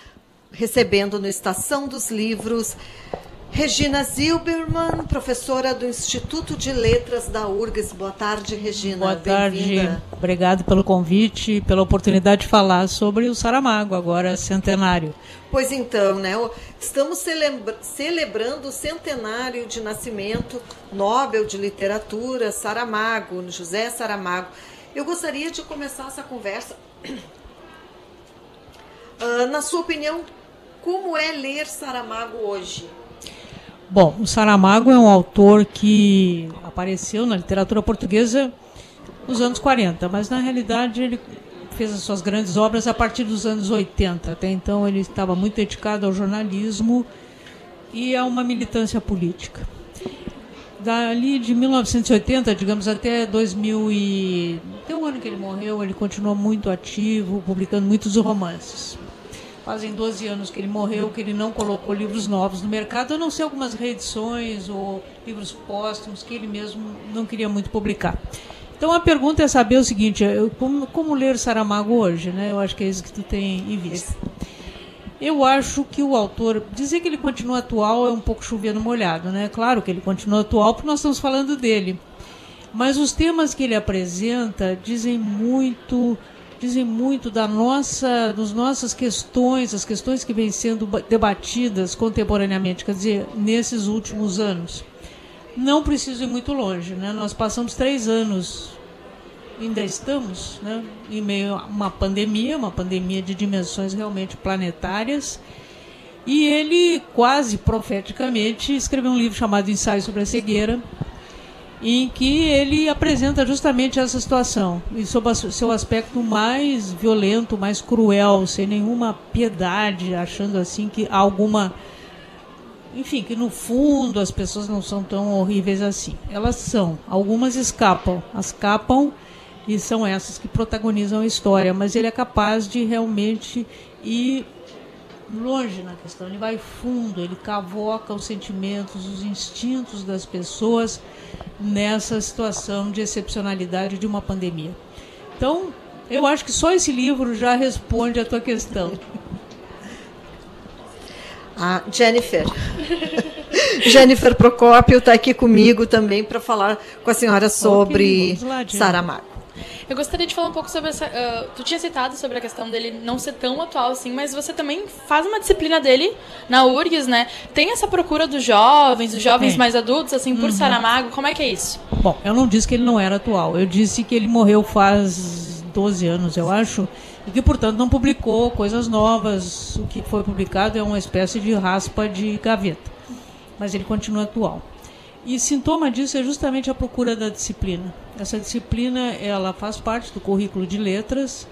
recebendo no Estação dos Livros Regina Zilberman, professora do Instituto de Letras da URGS. Boa tarde, Regina. Boa tarde. Obrigado pelo convite, pela oportunidade de falar sobre o Saramago, agora centenário. Pois então, né? Estamos celebra celebrando o centenário de nascimento Nobel de Literatura, Saramago, José Saramago. Eu gostaria de começar essa conversa. Uh, na sua opinião, como é ler Saramago hoje? Bom, o Saramago é um autor que apareceu na literatura portuguesa nos anos 40, mas na realidade ele fez as suas grandes obras a partir dos anos 80. Até então ele estava muito dedicado ao jornalismo e a uma militância política. Dali de 1980, digamos, até 2000 e... até o ano que ele morreu, ele continuou muito ativo, publicando muitos romances. Fazem 12 anos que ele morreu, que ele não colocou livros novos no mercado, a não ser algumas reedições ou livros póstumos que ele mesmo não queria muito publicar. Então a pergunta é saber o seguinte, como, como ler Saramago hoje, né? Eu acho que é isso que tu tem em vista. Eu acho que o autor, dizer que ele continua atual é um pouco chovendo molhado, né? Claro que ele continua atual porque nós estamos falando dele. Mas os temas que ele apresenta dizem muito dizem muito da nossa, das nossas questões, as questões que vêm sendo debatidas contemporaneamente, quer dizer, nesses últimos anos. Não preciso ir muito longe, né? Nós passamos três anos, ainda estamos, né, em meio a uma pandemia, uma pandemia de dimensões realmente planetárias. E ele, quase profeticamente, escreveu um livro chamado Ensaio sobre a Cegueira, em que ele apresenta justamente essa situação, e sob seu aspecto mais violento, mais cruel, sem nenhuma piedade, achando assim que alguma. Enfim, que no fundo as pessoas não são tão horríveis assim. Elas são. Algumas escapam. Escapam e são essas que protagonizam a história, mas ele é capaz de realmente ir longe na questão, ele vai fundo, ele cavoca os sentimentos, os instintos das pessoas nessa situação de excepcionalidade de uma pandemia. Então, eu acho que só esse livro já responde a tua questão. A Jennifer. Jennifer Procópio está aqui comigo também para falar com a senhora sobre okay, Saramago. Eu gostaria de falar um pouco sobre essa. Uh, tu tinha citado sobre a questão dele não ser tão atual assim, mas você também faz uma disciplina dele na URGS, né? Tem essa procura dos jovens, dos jovens é. mais adultos, assim, por uhum. Saramago. Como é que é isso? Bom, eu não disse que ele não era atual. Eu disse que ele morreu faz 12 anos, eu acho, e que, portanto, não publicou coisas novas. O que foi publicado é uma espécie de raspa de gaveta. Mas ele continua atual. E sintoma disso é justamente a procura da disciplina. Essa disciplina ela faz parte do currículo de letras.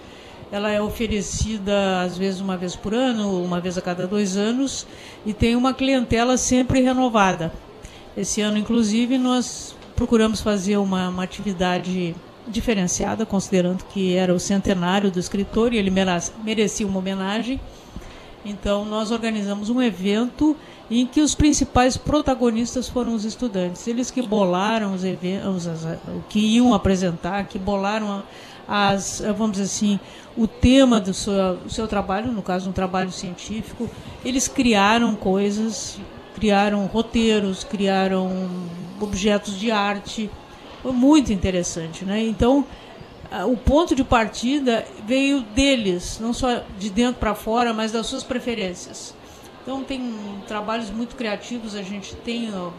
Ela é oferecida às vezes uma vez por ano, uma vez a cada dois anos, e tem uma clientela sempre renovada. Esse ano, inclusive, nós procuramos fazer uma, uma atividade diferenciada, considerando que era o centenário do escritor e ele merecia uma homenagem. Então, nós organizamos um evento em que os principais protagonistas foram os estudantes. Eles que bolaram os eventos, o que iam apresentar, que bolaram as, vamos dizer assim, o tema do seu, seu trabalho, no caso um trabalho científico. Eles criaram coisas, criaram roteiros, criaram objetos de arte. Foi muito interessante, né? Então, o ponto de partida veio deles, não só de dentro para fora, mas das suas preferências. Então tem trabalhos muito criativos, a gente tem uh,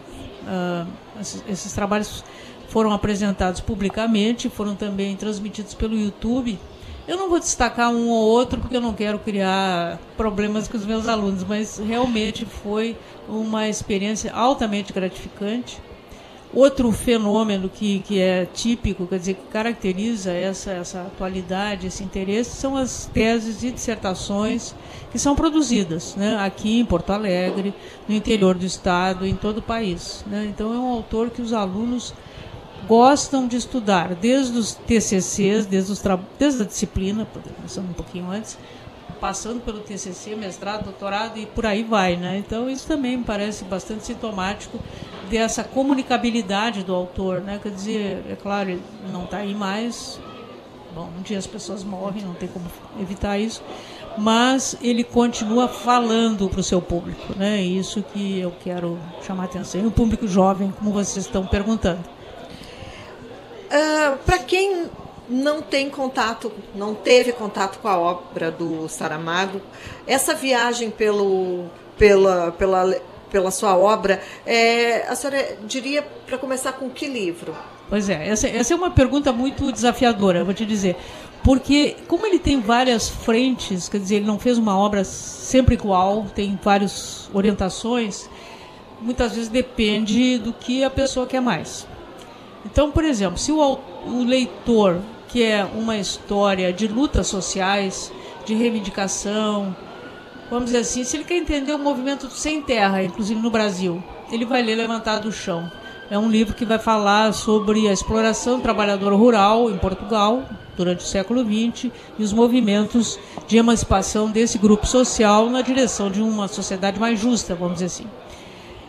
esses, esses, trabalhos foram apresentados publicamente, foram também transmitidos pelo YouTube. Eu não vou destacar um ou outro porque eu não quero criar problemas com os meus alunos, mas realmente foi uma experiência altamente gratificante. Outro fenômeno que, que é típico, quer dizer, que caracteriza essa, essa atualidade, esse interesse, são as teses e dissertações que são produzidas né, aqui em Porto Alegre, no interior do estado, em todo o país. Né? Então, é um autor que os alunos gostam de estudar, desde os TCCs, desde, os desde a disciplina, começando um pouquinho antes, passando pelo TCC, mestrado, doutorado e por aí vai, né? Então isso também me parece bastante sintomático dessa comunicabilidade do autor, né? Quer dizer, é claro, ele não está aí mais. Bom, um dia as pessoas morrem, não tem como evitar isso. mas ele continua falando para o seu público. Né? Isso que eu quero chamar a atenção. E o público jovem, como vocês estão perguntando. Uh, para quem não tem contato, não teve contato com a obra do Saramago, essa viagem pelo, pela, pela, pela sua obra, é, a senhora diria para começar com que livro? Pois é, essa, essa é uma pergunta muito desafiadora, vou te dizer. Porque, como ele tem várias frentes, quer dizer, ele não fez uma obra sempre igual, tem várias orientações, muitas vezes depende do que a pessoa quer mais. Então, por exemplo, se o, o leitor quer uma história de lutas sociais, de reivindicação, vamos dizer assim, se ele quer entender o movimento sem terra, inclusive no Brasil, ele vai ler Levantado do Chão. É um livro que vai falar sobre a exploração do trabalhador rural em Portugal durante o século XX e os movimentos de emancipação desse grupo social na direção de uma sociedade mais justa, vamos dizer assim.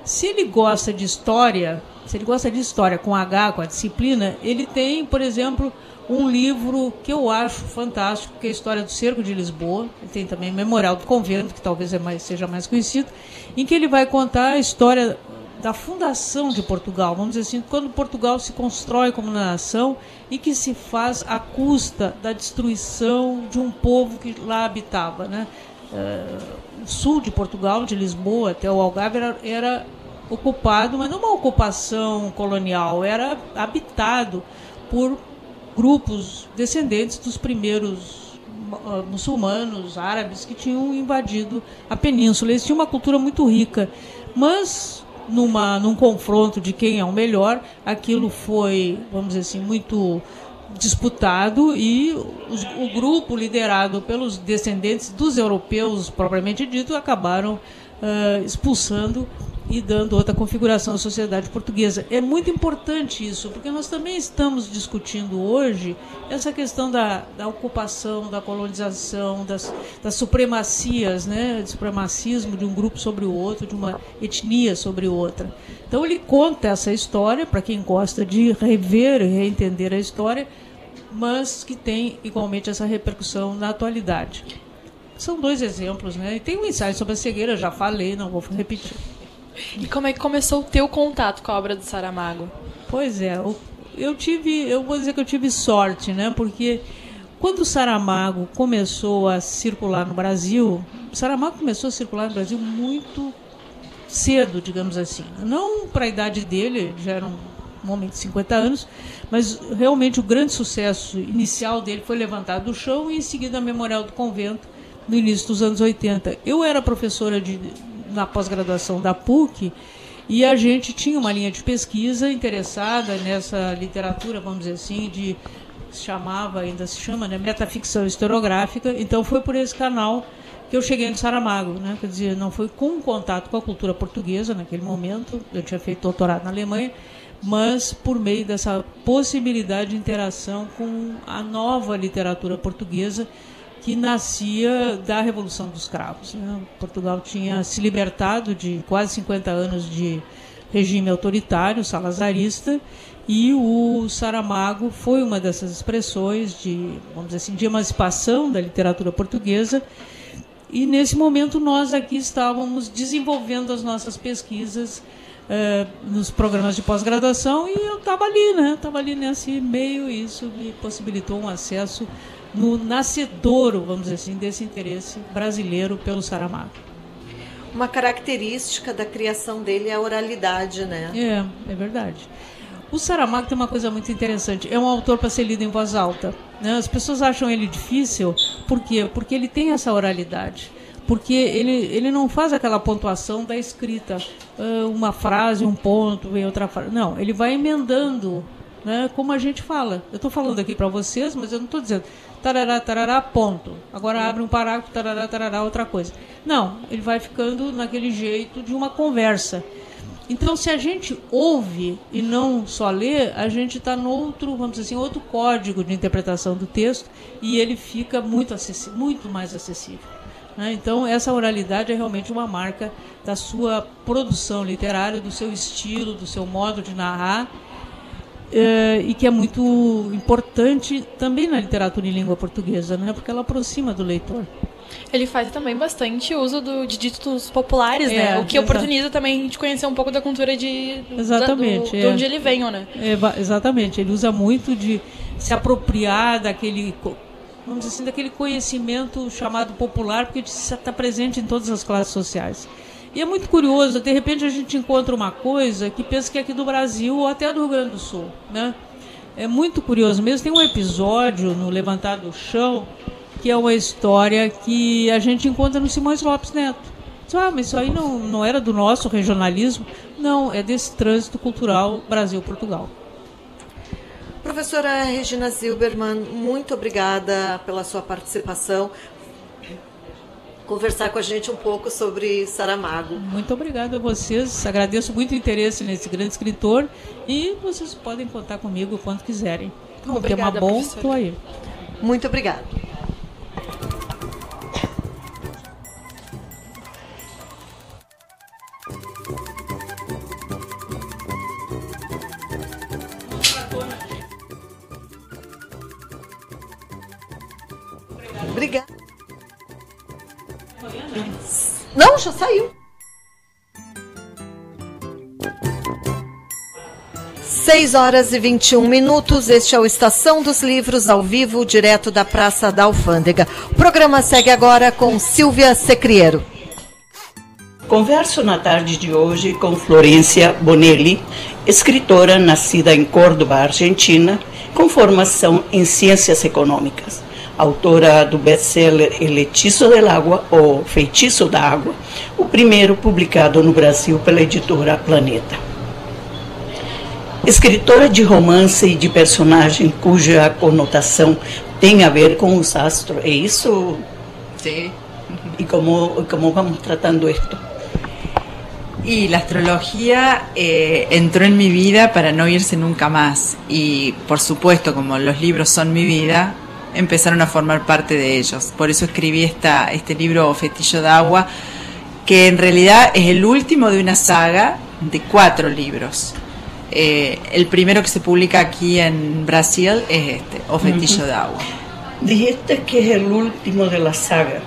Se ele gosta de história, se ele gosta de história com H, com a disciplina, ele tem, por exemplo, um livro que eu acho fantástico, que é a História do Cerco de Lisboa. Tem também Memorial do Convento, que talvez é mais, seja mais conhecido, em que ele vai contar a história da fundação de Portugal, vamos dizer assim, quando Portugal se constrói como nação e que se faz à custa da destruição de um povo que lá habitava. Né? Uh, o sul de Portugal, de Lisboa até o Algarve, era, era ocupado, mas não uma ocupação colonial, era habitado por grupos descendentes dos primeiros uh, muçulmanos, árabes que tinham invadido a península. Eles tinham uma cultura muito rica, mas numa, num confronto de quem é o melhor, aquilo foi, vamos dizer assim, muito disputado e os, o grupo liderado pelos descendentes dos europeus propriamente dito acabaram uh, expulsando e dando outra configuração à sociedade portuguesa. É muito importante isso, porque nós também estamos discutindo hoje essa questão da, da ocupação, da colonização, das, das supremacias, né, de supremacismo de um grupo sobre o outro, de uma etnia sobre outra. Então ele conta essa história para quem gosta de rever e reentender a história, mas que tem igualmente essa repercussão na atualidade. São dois exemplos, né? E tem um ensaio sobre a cegueira, já falei, não vou repetir. E como é que começou o teu contato com a obra do Saramago? Pois é, eu, tive, eu vou dizer que eu tive sorte, né? Porque quando o Saramago começou a circular no Brasil, o Saramago começou a circular no Brasil muito cedo, digamos assim. Não para a idade dele, já era um homem de 50 anos, mas realmente o grande sucesso inicial dele foi levantado do chão e em seguida a Memorial do Convento no início dos anos 80. Eu era professora de na pós-graduação da PUC e a gente tinha uma linha de pesquisa interessada nessa literatura, vamos dizer assim, de chamava, ainda se chama, né, metaficção historiográfica. Então foi por esse canal que eu cheguei no Saramago, né? Quer dizer, não foi com contato com a cultura portuguesa naquele momento. Eu tinha feito doutorado na Alemanha, mas por meio dessa possibilidade de interação com a nova literatura portuguesa que nascia da Revolução dos Cravos. Né? Portugal tinha se libertado de quase 50 anos de regime autoritário, salazarista, e o Saramago foi uma dessas expressões de, vamos dizer assim, de emancipação da literatura portuguesa. E nesse momento nós aqui estávamos desenvolvendo as nossas pesquisas eh, nos programas de pós-graduação e eu estava ali, né? Estava ali nesse meio e isso me possibilitou um acesso no nascedouro, vamos dizer assim, desse interesse brasileiro pelo Saramago. Uma característica da criação dele é a oralidade, né? É, é verdade. O Saramago tem uma coisa muito interessante. É um autor para ser lido em voz alta. Né? As pessoas acham ele difícil, por quê? Porque ele tem essa oralidade. Porque ele, ele não faz aquela pontuação da escrita, ah, uma frase, um ponto, vem outra frase. Não, ele vai emendando, né? como a gente fala. Eu estou falando aqui para vocês, mas eu não estou dizendo tarará, tarará, ponto. Agora abre um parágrafo, tarará, tarará, outra coisa. Não, ele vai ficando naquele jeito de uma conversa. Então, se a gente ouve e não só lê, a gente está no outro, vamos dizer assim, outro código de interpretação do texto e ele fica muito, muito mais acessível. Né? Então, essa oralidade é realmente uma marca da sua produção literária, do seu estilo, do seu modo de narrar é, e que é muito importante também na literatura em língua portuguesa, né? porque ela aproxima do leitor. Ele faz também bastante uso do, de dígitos populares, né? É, O que exato. oportuniza também gente conhecer um pouco da cultura de, Exatamente, da, do, é. de onde ele veio, né? É, exatamente, ele usa muito de se apropriar daquele, vamos dizer assim, daquele conhecimento chamado popular, porque está presente em todas as classes sociais. E é muito curioso, de repente a gente encontra uma coisa que pensa que é aqui do Brasil ou até do Rio Grande do Sul, né? É muito curioso mesmo. Tem um episódio no Levantar do Chão que é uma história que a gente encontra no Simões Lopes Neto. Ah, mas isso aí não, não era do nosso regionalismo. Não, é desse trânsito cultural Brasil-Portugal. Professora Regina Zilberman, muito obrigada pela sua participação. Conversar com a gente um pouco sobre Saramago. Muito obrigado a vocês. Agradeço muito o interesse nesse grande escritor e vocês podem contar comigo quanto quiserem. O tema Obrigada, bom, estou aí. Muito obrigada. Obrigada. Não, já saiu. Seis horas e 21 minutos. Este é o Estação dos Livros ao vivo, direto da Praça da Alfândega. O programa segue agora com Silvia Secriero. Converso na tarde de hoje com Florência Bonelli, escritora nascida em Córdoba, Argentina, com formação em ciências econômicas. Autora do best-seller El Hechizo del Agua, ou Feitiço da Água, o primeiro publicado no Brasil pela editora Planeta. Escritora de romance e de personagem cuja conotação tem a ver com os astros. É isso? Sí. E como, como vamos tratando isto? Y la astrología eh, entró en mi vida para no irse nunca más. Y por supuesto, como los libros son mi vida, empezaron a formar parte de ellos. Por eso escribí esta, este libro Fetillo de Agua, que en realidad es el último de una saga de cuatro libros. Eh, el primero que se publica aquí en Brasil es este, O Fetillo de Agua. Dijiste que es el último de la saga.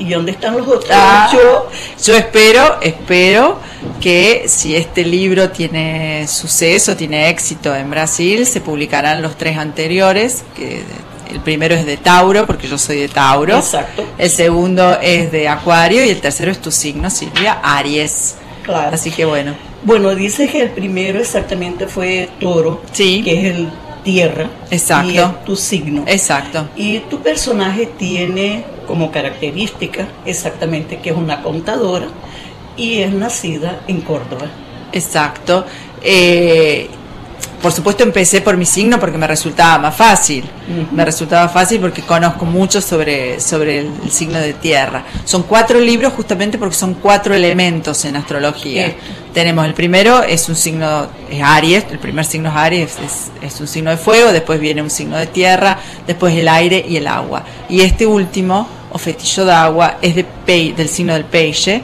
¿Y dónde están los otros? Ah, Yo- yo espero, espero que si este libro tiene suceso, tiene éxito en Brasil, se publicarán los tres anteriores, que el primero es de Tauro, porque yo soy de Tauro. Exacto. El segundo es de Acuario y el tercero es tu signo, Silvia, Aries. Claro. Así que bueno. Bueno, dice que el primero exactamente fue Toro, Sí. que es el tierra, Exacto. y es tu signo. Exacto. Y tu personaje tiene como característica exactamente que es una contadora y es nacida en Córdoba. Exacto. Eh, por supuesto empecé por mi signo porque me resultaba más fácil. Me resultaba fácil porque conozco mucho sobre, sobre el, el signo de tierra. Son cuatro libros justamente porque son cuatro elementos en astrología. Esto. Tenemos el primero, es un signo, es Aries, el primer signo es Aries, es, es un signo de fuego, después viene un signo de tierra, después el aire y el agua. Y este último, o fetillo de agua, es de pei- del signo del peixe,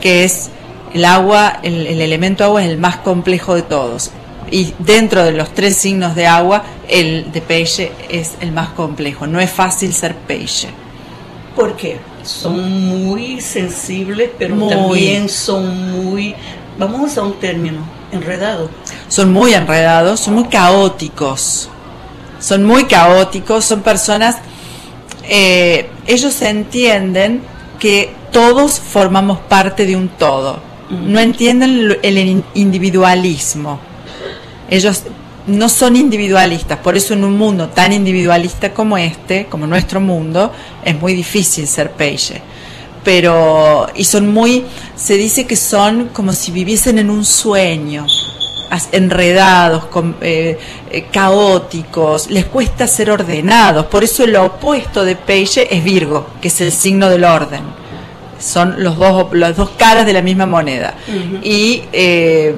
que es el agua, el, el elemento agua es el más complejo de todos. Y dentro de los tres signos de agua, el de peixe es el más complejo. No es fácil ser peixe. Porque son muy sensibles, pero Muy. también son muy, vamos a usar un término, enredados. son muy enredados, son muy caóticos. Son muy caóticos, son personas, eh, ellos entienden que todos formamos parte de un todo. No entienden el in- individualismo. Ellos no son individualistas, por eso en un mundo tan individualista como este, como nuestro mundo, es muy difícil ser peixe. Pero, y son muy, se dice que son como si viviesen en un sueño, enredados, com- eh, eh, caóticos, les cuesta ser ordenados, por eso el opuesto de peixe es Virgo, que es el signo del orden son los dos, las dos caras de la misma moneda. Y eh,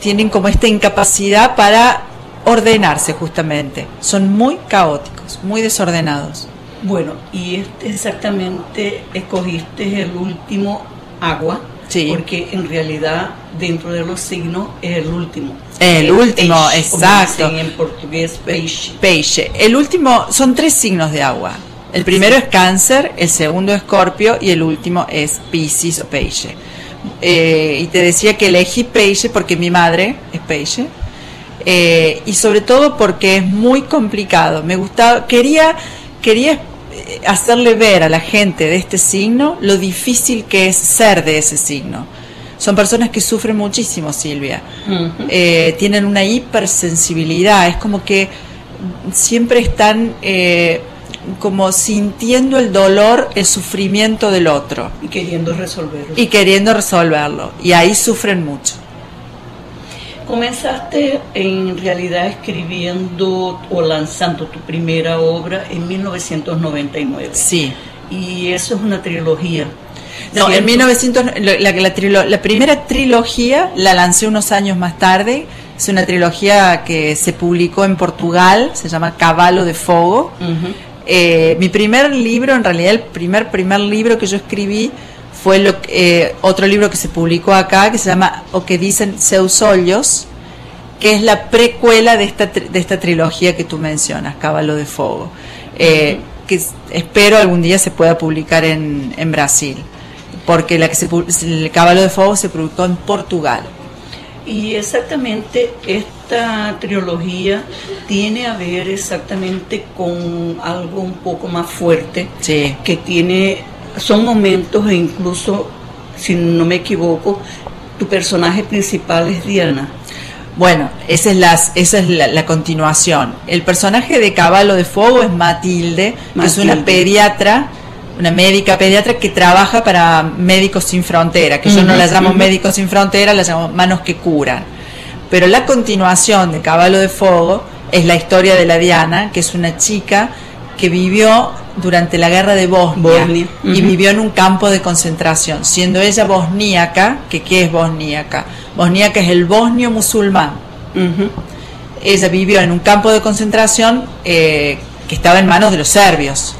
tienen como esta incapacidad para ordenarse justamente. Son muy caóticos, muy desordenados. Bueno, y este exactamente escogiste el último agua, Sí. porque en realidad dentro de los signos es el último. El último, peixe, como exacto. dicen en portugués, peixe. Peixe. El último, son tres signos de agua. El primero es cáncer, el segundo es escorpio y el último es piscis o peixe. Eh, y te decía que elegí peixe porque mi madre es peixe. Eh, y sobre todo porque es muy complicado. Me gustaba, quería, quería eh, hacerle ver a la gente de este signo lo difícil que es ser de ese signo. Son personas que sufren muchísimo, Silvia. Eh, tienen una hipersensibilidad, es como que siempre están eh, como sintiendo el dolor, el sufrimiento del otro. Y queriendo resolverlo. Y queriendo resolverlo. Y ahí sufren mucho. Comenzaste en realidad escribiendo o lanzando tu primera obra en 1999. Sí. Y eso es una trilogía. No, en 1900, la, la, la, primera trilogía la lancé unos años más tarde. Es una trilogía que se publicó en Portugal, se llama Caballo de Fogo. Uh -huh. Eh, mi primer libro, en realidad el primer primer libro que yo escribí fue lo, eh, otro libro que se publicó acá, que se llama O que dicen Seus Olhos, que es la precuela de esta, de esta trilogía que tú mencionas, Caballo de Fogo, eh, que espero algún día se pueda publicar en, en Brasil porque la que se, el Caballo de Fuego se publicó en Portugal. Y exactamente esta trilogía tiene a ver exactamente con algo un poco más fuerte, sí. que tiene, son momentos e incluso, si no me equivoco, tu personaje principal es Diana. Bueno, esa es, las, esa es la, la, continuación. El personaje de Caballo de Fuego es Matilde, Matilde. que es una pediatra una médica pediatra que trabaja para Médicos Sin Frontera, que uh -huh, yo no la llamo uh -huh. Médicos Sin Frontera, la llamo Manos que Curan. Pero la continuación de Caballo de Fuego es la historia de la Diana, que es una chica que vivió durante la guerra de Bosnia, Bosnia. Uh -huh. y vivió en un campo de concentración, siendo ella bosníaca, que ¿qué es bosníaca? Bosníaca es el bosnio musulmán. Ella vivió en un campo de concentración eh, que estaba en manos de los serbios.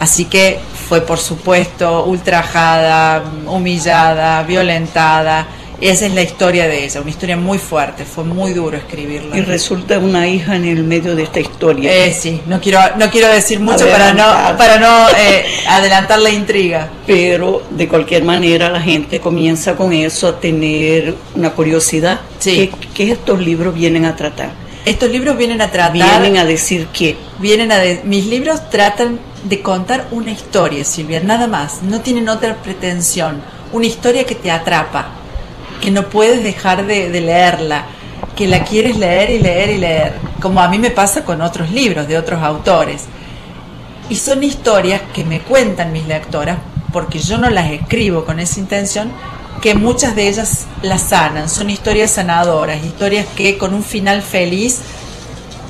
Así que fue por supuesto ultrajada, humillada, violentada. Esa es la historia de ella, una historia muy fuerte, fue muy duro escribirla. Y resulta una hija en el medio de esta historia. Eh, sí, no quiero, no quiero decir mucho para no, para no eh, adelantar la intriga. Pero de cualquier manera la gente comienza con eso a tener una curiosidad. Sí. ¿Qué, qué estos libros vienen a tratar? Estos libros vienen a tratar... Vienen a decir que... Vienen a de, mis libros tratan de contar una historia, Silvia, nada más. No tienen otra pretensión. Una historia que te atrapa, que no puedes dejar de, de, leerla, que la quieres leer y leer y leer, como a mí me pasa con otros libros de otros autores. Y son historias que me cuentan mis lectoras, porque yo no las escribo con esa intención, que muchas de ellas las sanan. Son historias sanadoras, historias que con un final feliz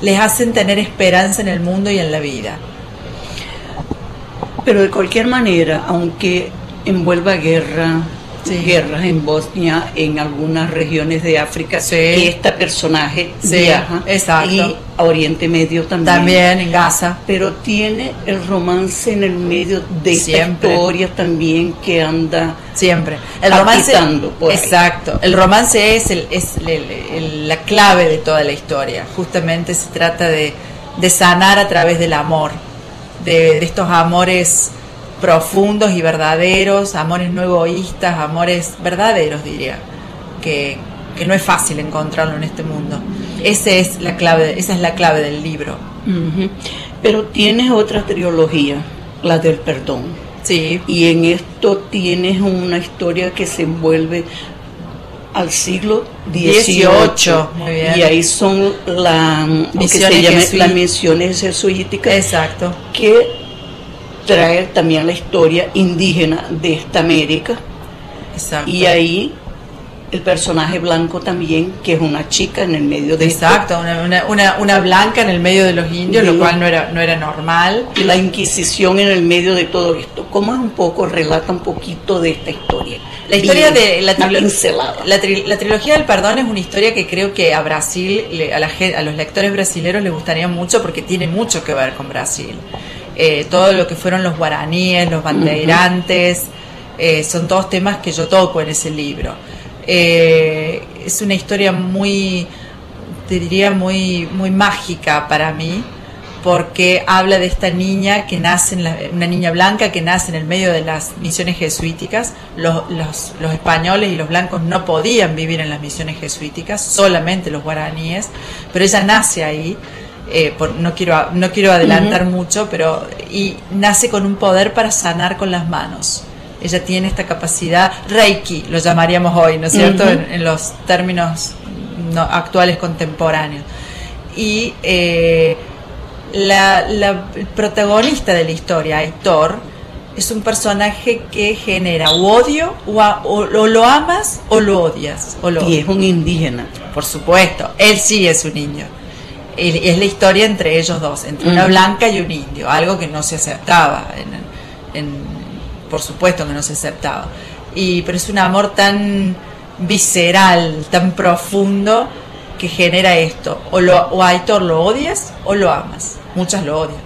les hacen tener esperanza en el mundo y en la vida. Pero de cualquier manera, aunque envuelva guerra, sí. guerras en Bosnia, en algunas regiones de África, sí. esta personaje sí, viaja exacto. y a Oriente Medio también. También en Gaza. Pero tiene el romance en el medio de Siempre. esta historia también que anda siempre. El romance exacto. El romance es el, es el, el, la clave de toda la historia. Justamente se trata de, de sanar a través del amor de, de, estos amores profundos y verdaderos, amores no egoístas, amores verdaderos, diría, que, que no es fácil encontrarlo en este mundo. Esa es la clave, esa es la clave del libro. Uh -huh. Pero tienes otra trilogía, la del perdón. Sí. Y en esto tienes una historia que se envuelve al siglo XVIII. Y ahí son la, misiones, que se llama, las misiones jesuíticas. Exacto. Que trae también la historia indígena de esta América. Exacto. Y ahí el personaje blanco también, que es una chica en el medio de Exacto, una, una, una, una, blanca en el medio de los indios, lo cual no era, no era normal. Y la Inquisición en el medio de todo esto. ¿Cómo es un poco, relata un poquito de esta historia? La historia Bien, de la, la, tri la, trilogía del perdón es una historia que creo que a Brasil, a, la, a los lectores brasileños les gustaría mucho porque tiene mucho que ver con Brasil. Eh, todo lo que fueron los guaraníes, los bandeirantes, uh -huh. eh, son todos temas que yo toco en ese libro. Eh, es una historia muy, te diría, muy, muy mágica para mí, porque habla de esta niña que nace, en la, una niña blanca que nace en el medio de las misiones jesuíticas. Los, los, los, españoles y los blancos no podían vivir en las misiones jesuíticas, solamente los guaraníes, pero ella nace ahí. Eh, por, no quiero no quiero adelantar uh -huh. mucho, pero y nace con un poder para sanar con las manos. Ella tiene esta capacidad Reiki, lo llamaríamos hoy, ¿no es cierto? Uh -huh. en, en, los términos no, actuales contemporáneos. Y eh, la, la, el protagonista de la historia, Aitor, es un personaje que genera o odio, o, a, o, o, lo amas o lo odias. O lo y es un indígena. Por supuesto, él sí es un indio. Es la historia entre ellos dos, entre uh -huh. una blanca y un indio, algo que no se aceptaba, en, en, por supuesto que no se aceptaba. Y, pero es un amor tan visceral, tan profundo, que genera esto. O, lo, o a Aitor lo odias o lo amas. Muchas lo odian.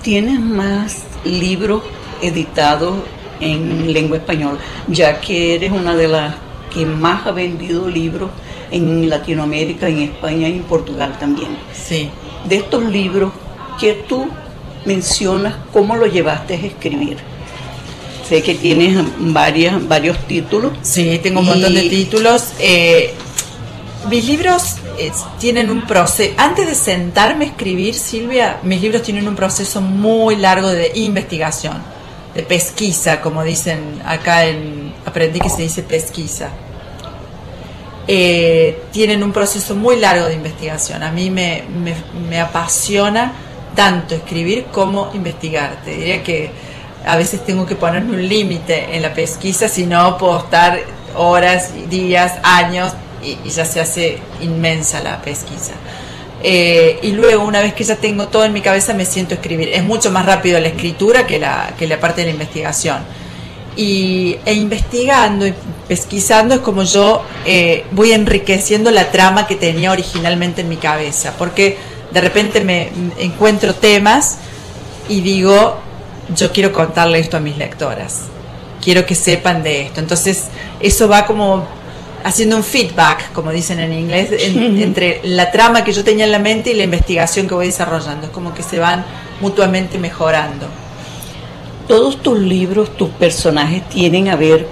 ¿Tienes más libros editados en lengua española? Ya que eres una de las que más ha vendido libros en Latinoamérica, en España y en Portugal también. Sí. De estos libros que tú mencionas, ¿cómo lo llevaste a escribir? Sé que tienes varias, varios títulos. Sí, tengo un montón de títulos. Eh, mis libros eh, tienen un proceso. Antes de sentarme a escribir, Silvia, mis libros tienen un proceso muy largo de investigación, de pesquisa, como dicen acá en. Aprendí que se dice pesquisa. Eh, tienen un proceso muy largo de investigación. A mí me, me, me apasiona tanto escribir como investigar. Te diría que a veces tengo que ponerme un límite en la pesquisa, si no puedo estar horas, días, años y, y ya se hace inmensa la pesquisa. Eh, y luego, una vez que ya tengo todo en mi cabeza, me siento escribir. Es mucho más rápido la escritura que la, que la parte de la investigación. Y, e investigando y pesquisando es como yo eh, voy enriqueciendo la trama que tenía originalmente en mi cabeza. Porque de repente me encuentro temas y digo, yo quiero contarle esto a mis lectoras. Quiero que sepan de esto. Entonces, eso va como haciendo un feedback, como dicen en inglés, en, entre la trama que yo tenía en la mente y la investigación que voy desarrollando. Es como que se van mutuamente mejorando. Todos tus libros, tus personajes tienen a ver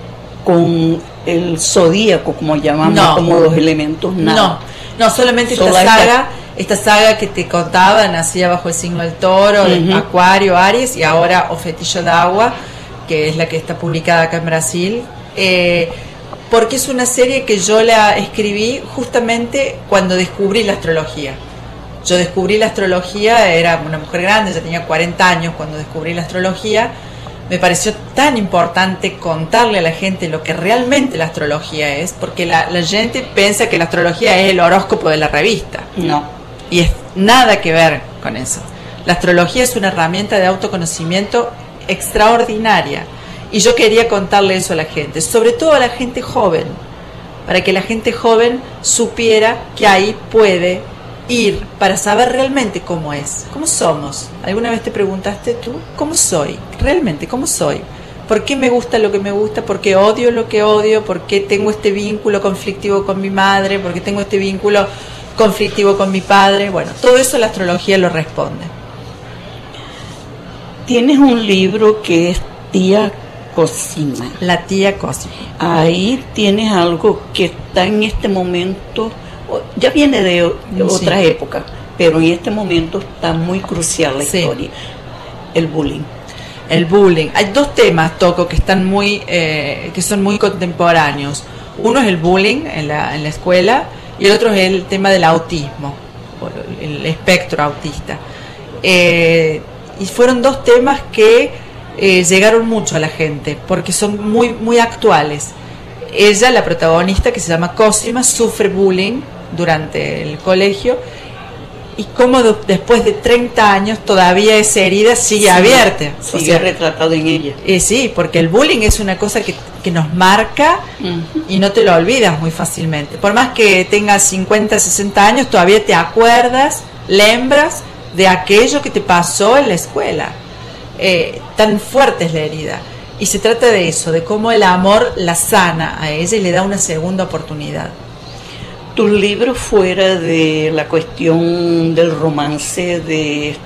con el zodíaco, como llamamos, no, como los elementos nada. No, no solamente esta saga, esta saga que te contaba, nacía bajo el signo del toro, uh -huh. Acuario, Aries, y ahora O Fetillo de Agua, que es la que está publicada acá en Brasil. Eh, porque es una serie que yo la escribí justamente cuando descubrí la astrología. Yo descubrí la astrología, era una mujer grande, ya tenía 40 años cuando descubrí la astrología. Me pareció tan importante contarle a la gente lo que realmente la astrología es, porque la, la gente piensa que la astrología es el horóscopo de la revista. No. Y es nada que ver con eso. La astrología es una herramienta de autoconocimiento extraordinaria y yo quería contarle eso a la gente, sobre todo a la gente joven, para que la gente joven supiera que ahí puede ir para saber realmente cómo es, cómo somos. ¿Alguna vez te preguntaste tú cómo soy? Realmente, ¿cómo soy? ¿Por qué me gusta lo que me gusta? ¿Por qué odio lo que odio? ¿Por qué tengo este vínculo conflictivo con mi madre? ¿Por qué tengo este vínculo conflictivo con mi padre? Bueno, todo eso la astrología lo responde. Tienes un libro que es Tía Cosima. La tía Cosima. Ahí tienes algo que está en este momento, ya viene de, de sí. otra época, pero en este momento está muy crucial la sí. historia. El bullying. El bullying. Hay dos temas, Toco, que están muy, eh, que son muy contemporáneos. Uno es el bullying en la, en la escuela y el otro es el tema del autismo, el espectro autista. Eh, y fueron dos temas que eh, llegaron mucho a la gente porque son muy, muy actuales. Ella, la protagonista, que se llama Cosima, sufre bullying durante el colegio y como de, después de 30 años todavía esa herida sigue sí, abierta. Sigue o sea, retratado en ella. Eh, sí, porque el bullying es una cosa que, que nos marca y no te lo olvidas muy fácilmente. Por más que tengas 50, 60 años, todavía te acuerdas, lembras de aquello que te pasó en la escuela. Eh, tan fuerte es la herida. Y se trata de eso, de cómo el amor la sana a ella y le da una segunda oportunidad. Tus libros fuera de la cuestión del romance, de,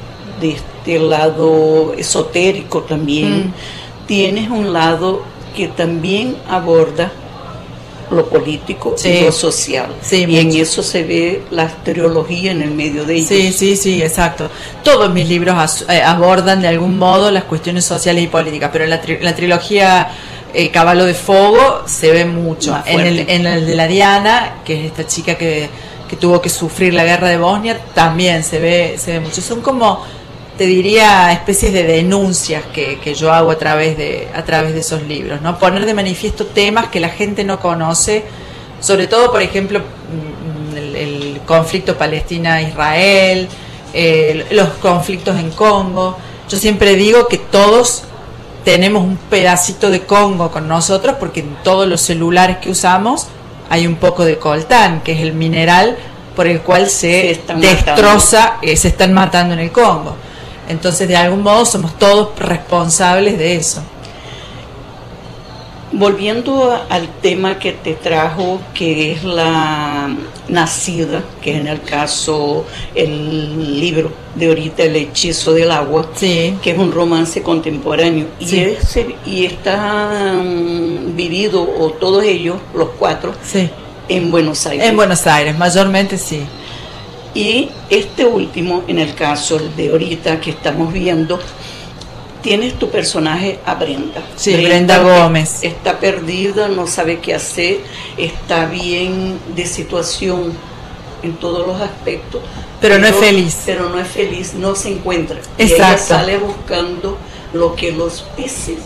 de este lado esotérico también, Mm. tienes un lado que también aborda lo político Sí. y lo social. Sí, y en eso se ve la teología en el medio de ellos. Sí, sí, sí, exacto. Todos mis libros eh, abordan de algún modo las cuestiones sociales y políticas, pero en la, tri- la trilogía eh, Caballo de Fuego se ve mucho. En el, fuerte. en el de la Diana, que es esta chica que, que tuvo que sufrir la guerra de Bosnia, también se ve, se ve mucho. Son como, te diría, especies de denuncias que, que yo hago a través, de, a través de esos libros, ¿no? Poner de manifiesto temas que la gente no conoce, sobre todo, por ejemplo, mm, el, el conflicto Palestina-Israel, eh, los conflictos en Congo. Yo siempre digo que todos tenemos un pedacito de Congo con nosotros porque en todos los celulares que usamos hay un poco de coltán, que es el mineral por el cual se, están destroza, eh, se están matando en el Congo. Entonces, de algún modo, somos todos responsables de eso. Volviendo al tema que te trajo, que es la nacida, que en el caso el libro de ahorita, El hechizo del agua, Sí. que es un romance contemporáneo. Y, ese, y está mm, vivido, o todos ellos, los cuatro, Sí. en Buenos Aires. En Buenos Aires, mayormente sí. Y este último, en el caso de ahorita que estamos viendo, tienes tu personaje a Brenda. Sí, Brenda Gómez. Está perdida, no sabe qué hacer, está bien de situación en todos los aspectos. Pero no es feliz. Pero no es feliz, no se encuentra. Y Exacto. ella sale buscando lo que los peces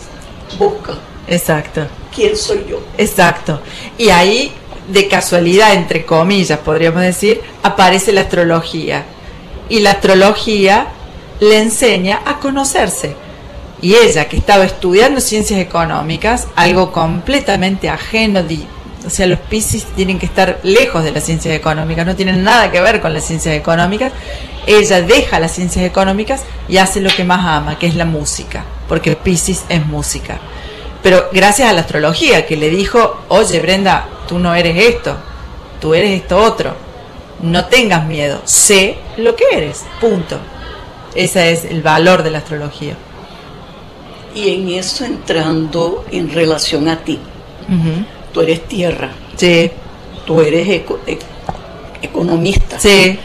buscan. Exacto. ¿Quién soy yo? Exacto. Y ahí, de casualidad, entre comillas, podríamos decir, aparece la astrología. Y la astrología le enseña a conocerse. Y ella, que estaba estudiando ciencias económicas, algo completamente ajeno, o sea, los Piscis tienen que estar lejos de las ciencias económicas, no tienen nada que ver con las ciencias económicas. Ella deja las ciencias económicas y hace lo que más ama, que es la música, porque Piscis es música. Pero gracias a la astrología que le dijo, oye Brenda, tú no eres esto, tú eres esto otro. No tengas miedo, sé lo que eres, punto. Ese es el valor de la astrología. Y en eso entrando en relación a ti. Ujú. Tú eres tierra. Sí, Tú eres eco- e- economista. sí.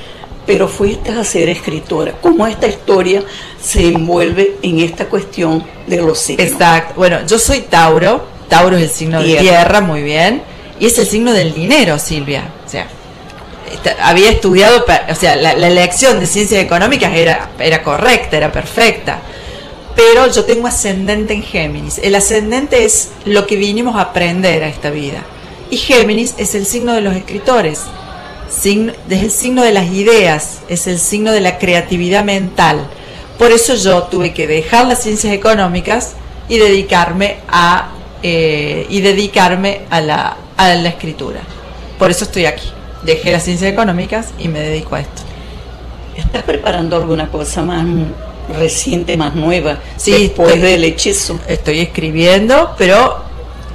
Pero fuiste a ser escritora. ¿Cómo esta historia se envuelve en esta cuestión de los signos? Exacto. Bueno, yo soy Tauro. Tauro es el signo de Tierra. muy bien. Y es el signo del dinero, Silvia. O sea, había estudiado, o sea, la, la elección de ciencias económicas era, era correcta, era perfecta. Pero yo tengo ascendente en Géminis. El ascendente es lo que vinimos a aprender a esta vida. Y Géminis es el signo de los escritores. Es el signo de las ideas, es el signo de la creatividad mental. Por eso yo tuve que dejar las ciencias económicas y dedicarme a eh, y dedicarme a la, a la escritura. Por eso estoy aquí. Dejé las ciencias económicas y me dedico a esto. ¿Estás preparando alguna cosa más reciente, más nueva? Sí, después estoy- del hechizo. Estoy escribiendo, pero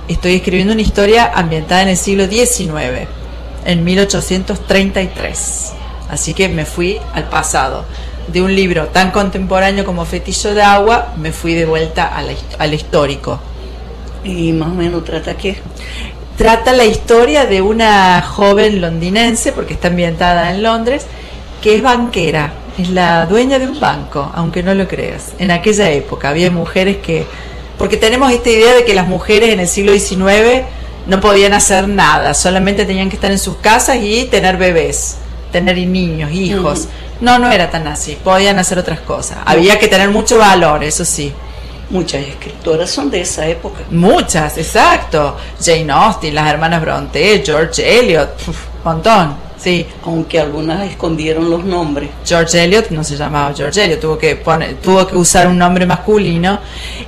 estoy escribiendo una historia ambientada en el siglo XIX, en 1833. Así que me fui al pasado. De un libro tan contemporáneo como Fetillo de Agua, me fui de vuelta a la hist- al histórico. Y más o menos trata qué. Trata la historia de una joven londinense, porque está ambientada en Londres, que es banquera, es la dueña de un banco, aunque no lo creas. En aquella época había mujeres que, porque tenemos esta idea de que las mujeres en el siglo XIX no podían hacer nada, solamente tenían que estar en sus casas y tener bebés, tener niños, hijos. No, no era tan así, podían hacer otras cosas. Había que tener mucho valor, eso sí. Muchas escritoras son de esa época. Muchas, exacto. Jane Austen, las hermanas Bronte, George Eliot, uf, montón, sí. Aunque algunas escondieron los nombres. George Eliot no se llamaba George Eliot, tuvo que poner, tuvo que usar un nombre masculino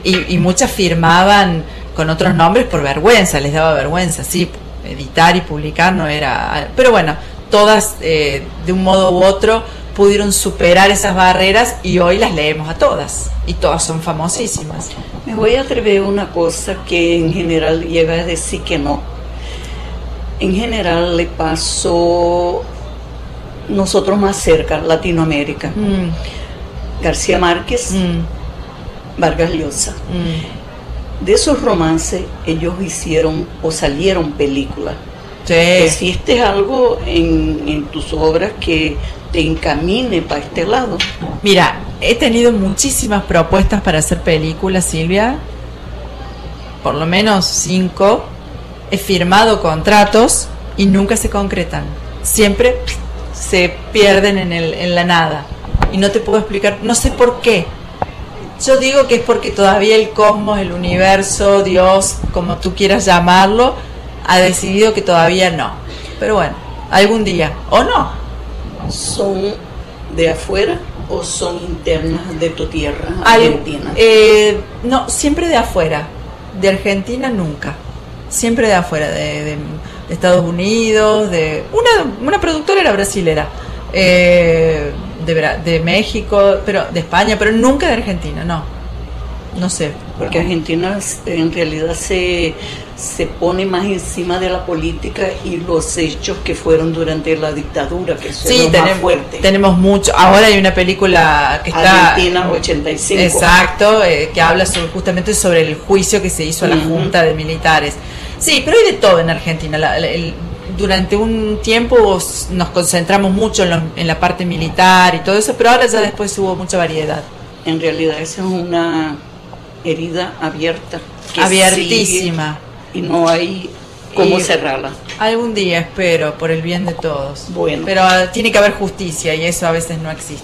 y, y muchas firmaban con otros nombres por vergüenza, les daba vergüenza, sí, editar y publicar no era, pero bueno, todas eh, de un modo u otro pudieron superar esas barreras y hoy las leemos a todas y todas son famosísimas. Me voy a atrever a una cosa que en general llega a decir que no. En general le pasó nosotros más cerca, Latinoamérica. Mm, García Márquez, mm, Vargas Llosa. mm. De esos romances ellos hicieron o salieron películas. Sí. ¿Existe algo en, en tus obras que te encamine para este lado? Mira, he tenido muchísimas propuestas para hacer películas, Silvia. Por lo menos cinco. He firmado contratos y nunca se concretan. Siempre se pierden en, el, en la nada. Y no te puedo explicar, no sé por qué. Yo digo que es porque todavía el cosmos, el universo, Dios, como tú quieras llamarlo, ha decidido que todavía no. Pero bueno, algún día, o no. ¿Son de afuera o son internas de tu tierra, Al- Argentina? eh, no, siempre de afuera. De Argentina nunca. Siempre de afuera, de, de- Estados Unidos, de una, una productora era brasilera, eh, de, de México, pero de España, pero nunca de Argentina, no. No sé. Porque Argentina en realidad se, se pone más encima de la política y los hechos que fueron durante la dictadura, que es Sí, más tenemos, mucho. Ahora hay una película que está. Argentina 85. Exacto, eh, que habla sobre- justamente sobre el juicio que se hizo a la. Junta de Militares. Sí, pero hay de todo en Argentina. La- la- el- durante un tiempo nos concentramos mucho en, lo- en la parte militar y todo eso, pero ahora ya después hubo mucha variedad. En realidad esa es una herida abierta. Abiertísima. y no hay cómo Y- cerrarla. Algún día espero, por el bien de todos. Bueno. Pero ah, tiene que haber justicia y eso a veces no existe.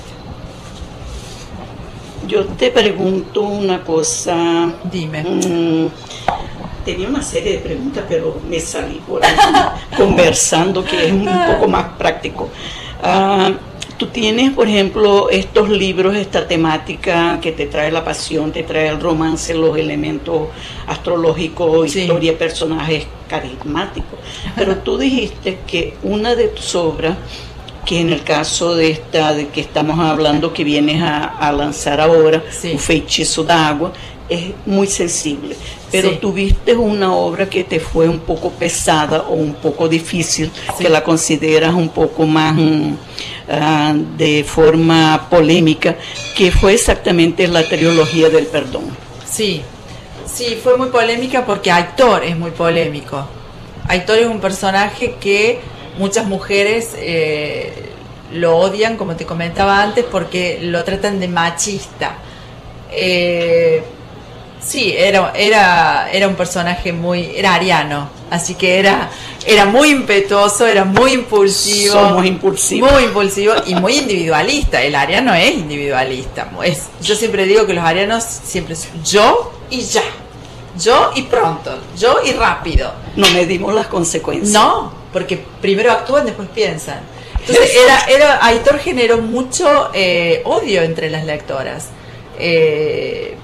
Yo te pregunto una cosa. Dime. Mm, tenía una serie de preguntas, pero me salí por ahí conversando, que es un poco más práctico. Ah, Tú tienes, por ejemplo, estos libros, esta temática que te trae la pasión, te trae el romance, los elementos astrológicos, Sí. historia, personajes carismáticos. Pero tú dijiste que una de tus obras que en el caso de esta de que estamos hablando que vienes a, a lanzar ahora, Sí. Un feitiço da agua, es muy sensible. Pero Sí. tuviste una obra que te fue un poco pesada o un poco difícil, Sí. que la consideras un poco más ah, de forma polémica, que fue exactamente la trilogía del perdón. Sí, sí, fue muy polémica porque Aitor es muy polémico. Aitor es un personaje que muchas mujeres eh, lo odian, como te comentaba antes, porque lo tratan de machista. Eh, sí, era, era, era un personaje muy, era ariano, así que era, era muy impetuoso, era muy impulsivo. Somos impulsivos. Muy impulsivo y muy individualista. El ariano es individualista. Es, yo siempre digo que los arianos siempre son yo y ya. Yo y pronto. Yo y rápido. No medimos las consecuencias. No, porque primero actúan, después piensan. Entonces, era, era, Aitor generó mucho eh, odio entre las lectoras. Eh,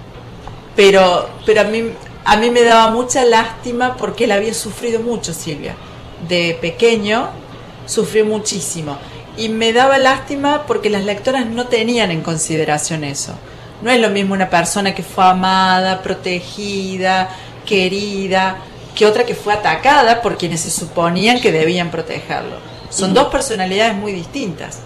pero pero a, mí, a mí me daba mucha lástima porque él había sufrido mucho, Silvia. De pequeño sufrió muchísimo. Y me daba lástima porque las lectoras no tenían en consideración eso. No es lo mismo una persona que fue amada, protegida, querida, que otra que fue atacada por quienes se suponían que debían protegerlo. Son dos personalidades muy distintas.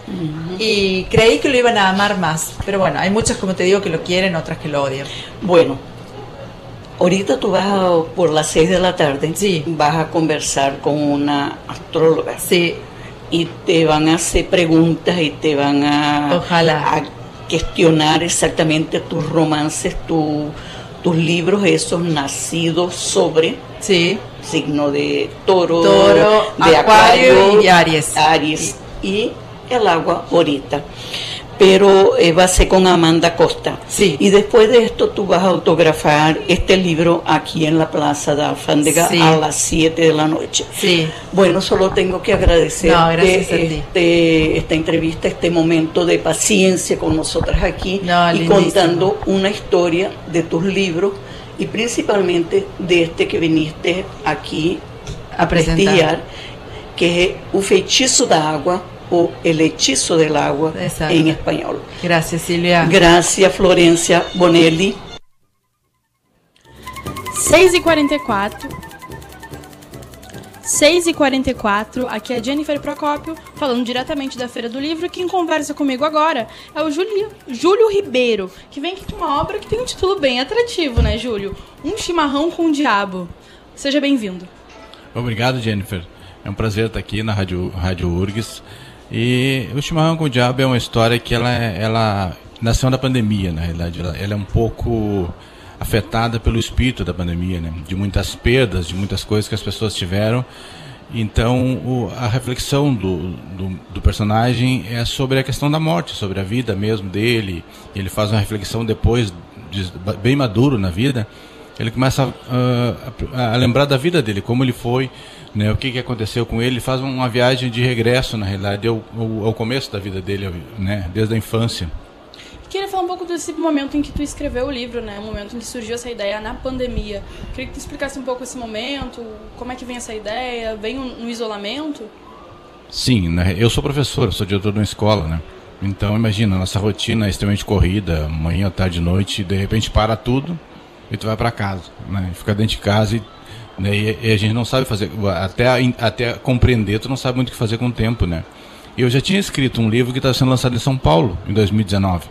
Y creí que lo iban a amar más. Pero bueno, hay muchas, como te digo, que lo quieren, otras que lo odian. Bueno, ahorita tú vas a- por las 6 de la tarde, Sí. vas a conversar con una astróloga. Sí, y te van a hacer preguntas y te van a, Ojalá. a cuestionar exactamente tus romances, tu- tus libros, esos nacidos sobre sí. signo de toro, Toro, de Acuario y Aries. Aries y el agua ahorita. Pero eh, va a ser con Amanda Costa. Sí. Y después de esto tú vas a autografar este libro aquí en la Plaza de Alfándega Sí. a las 7 de la noche. Sí. Bueno, solo tengo que agradecer No, este, esta entrevista, este momento de paciencia con nosotras aquí No, y contando una historia de tus libros y principalmente de este que viniste aquí A presentar. prestigiar, que es O Feitiço da Água o El Hechizo del Agua Exacto. en español. Gracias, Silvia. Gracias, Florencia Bonelli. 6 e 44 6h44, aqui é Jennifer Procópio, falando diretamente da Feira do Livro. Quem conversa comigo agora é o Júlio, Júlio Ribeiro, que vem aqui com uma obra que tem um título bem atrativo, né, Júlio? Um chimarrão com o diabo. Seja bem-vindo. Obrigado, Jennifer. É um prazer estar aqui na Rádio, Rádio URGS. E o Chimarrão com o Diabo é uma história que ela, ela nasceu na pandemia, na realidade. Ela, ela é um pouco afetada pelo espírito da pandemia, né? de muitas perdas, de muitas coisas que as pessoas tiveram. Então, o, a reflexão do, do, do, personagem é sobre a questão da morte, sobre a vida mesmo dele. Ele faz uma reflexão depois, de, bem maduro na vida. Ele começa uh, a, a, lembrar da vida dele, como ele foi, né, o que, que aconteceu com ele. Ele faz uma viagem de regresso, na realidade, ao, ao começo da vida dele, né, desde a infância. Queria falar um pouco desse momento em que tu escreveu o livro, né? O momento em que surgiu essa ideia na pandemia. Queria que tu explicasse um pouco esse momento, como é que vem essa ideia, vem no isolamento? Sim, né? eu sou professor, sou diretor de uma escola, né? Então imagina, nossa rotina é extremamente corrida, manhã, tarde, noite, de repente para tudo e tu vai para casa, né? Fica dentro de casa e, né? e, a gente não sabe fazer, até, até compreender, tu não sabe muito o que fazer com o tempo, né? Eu já tinha escrito um livro que estava sendo lançado em São Paulo, em 2019.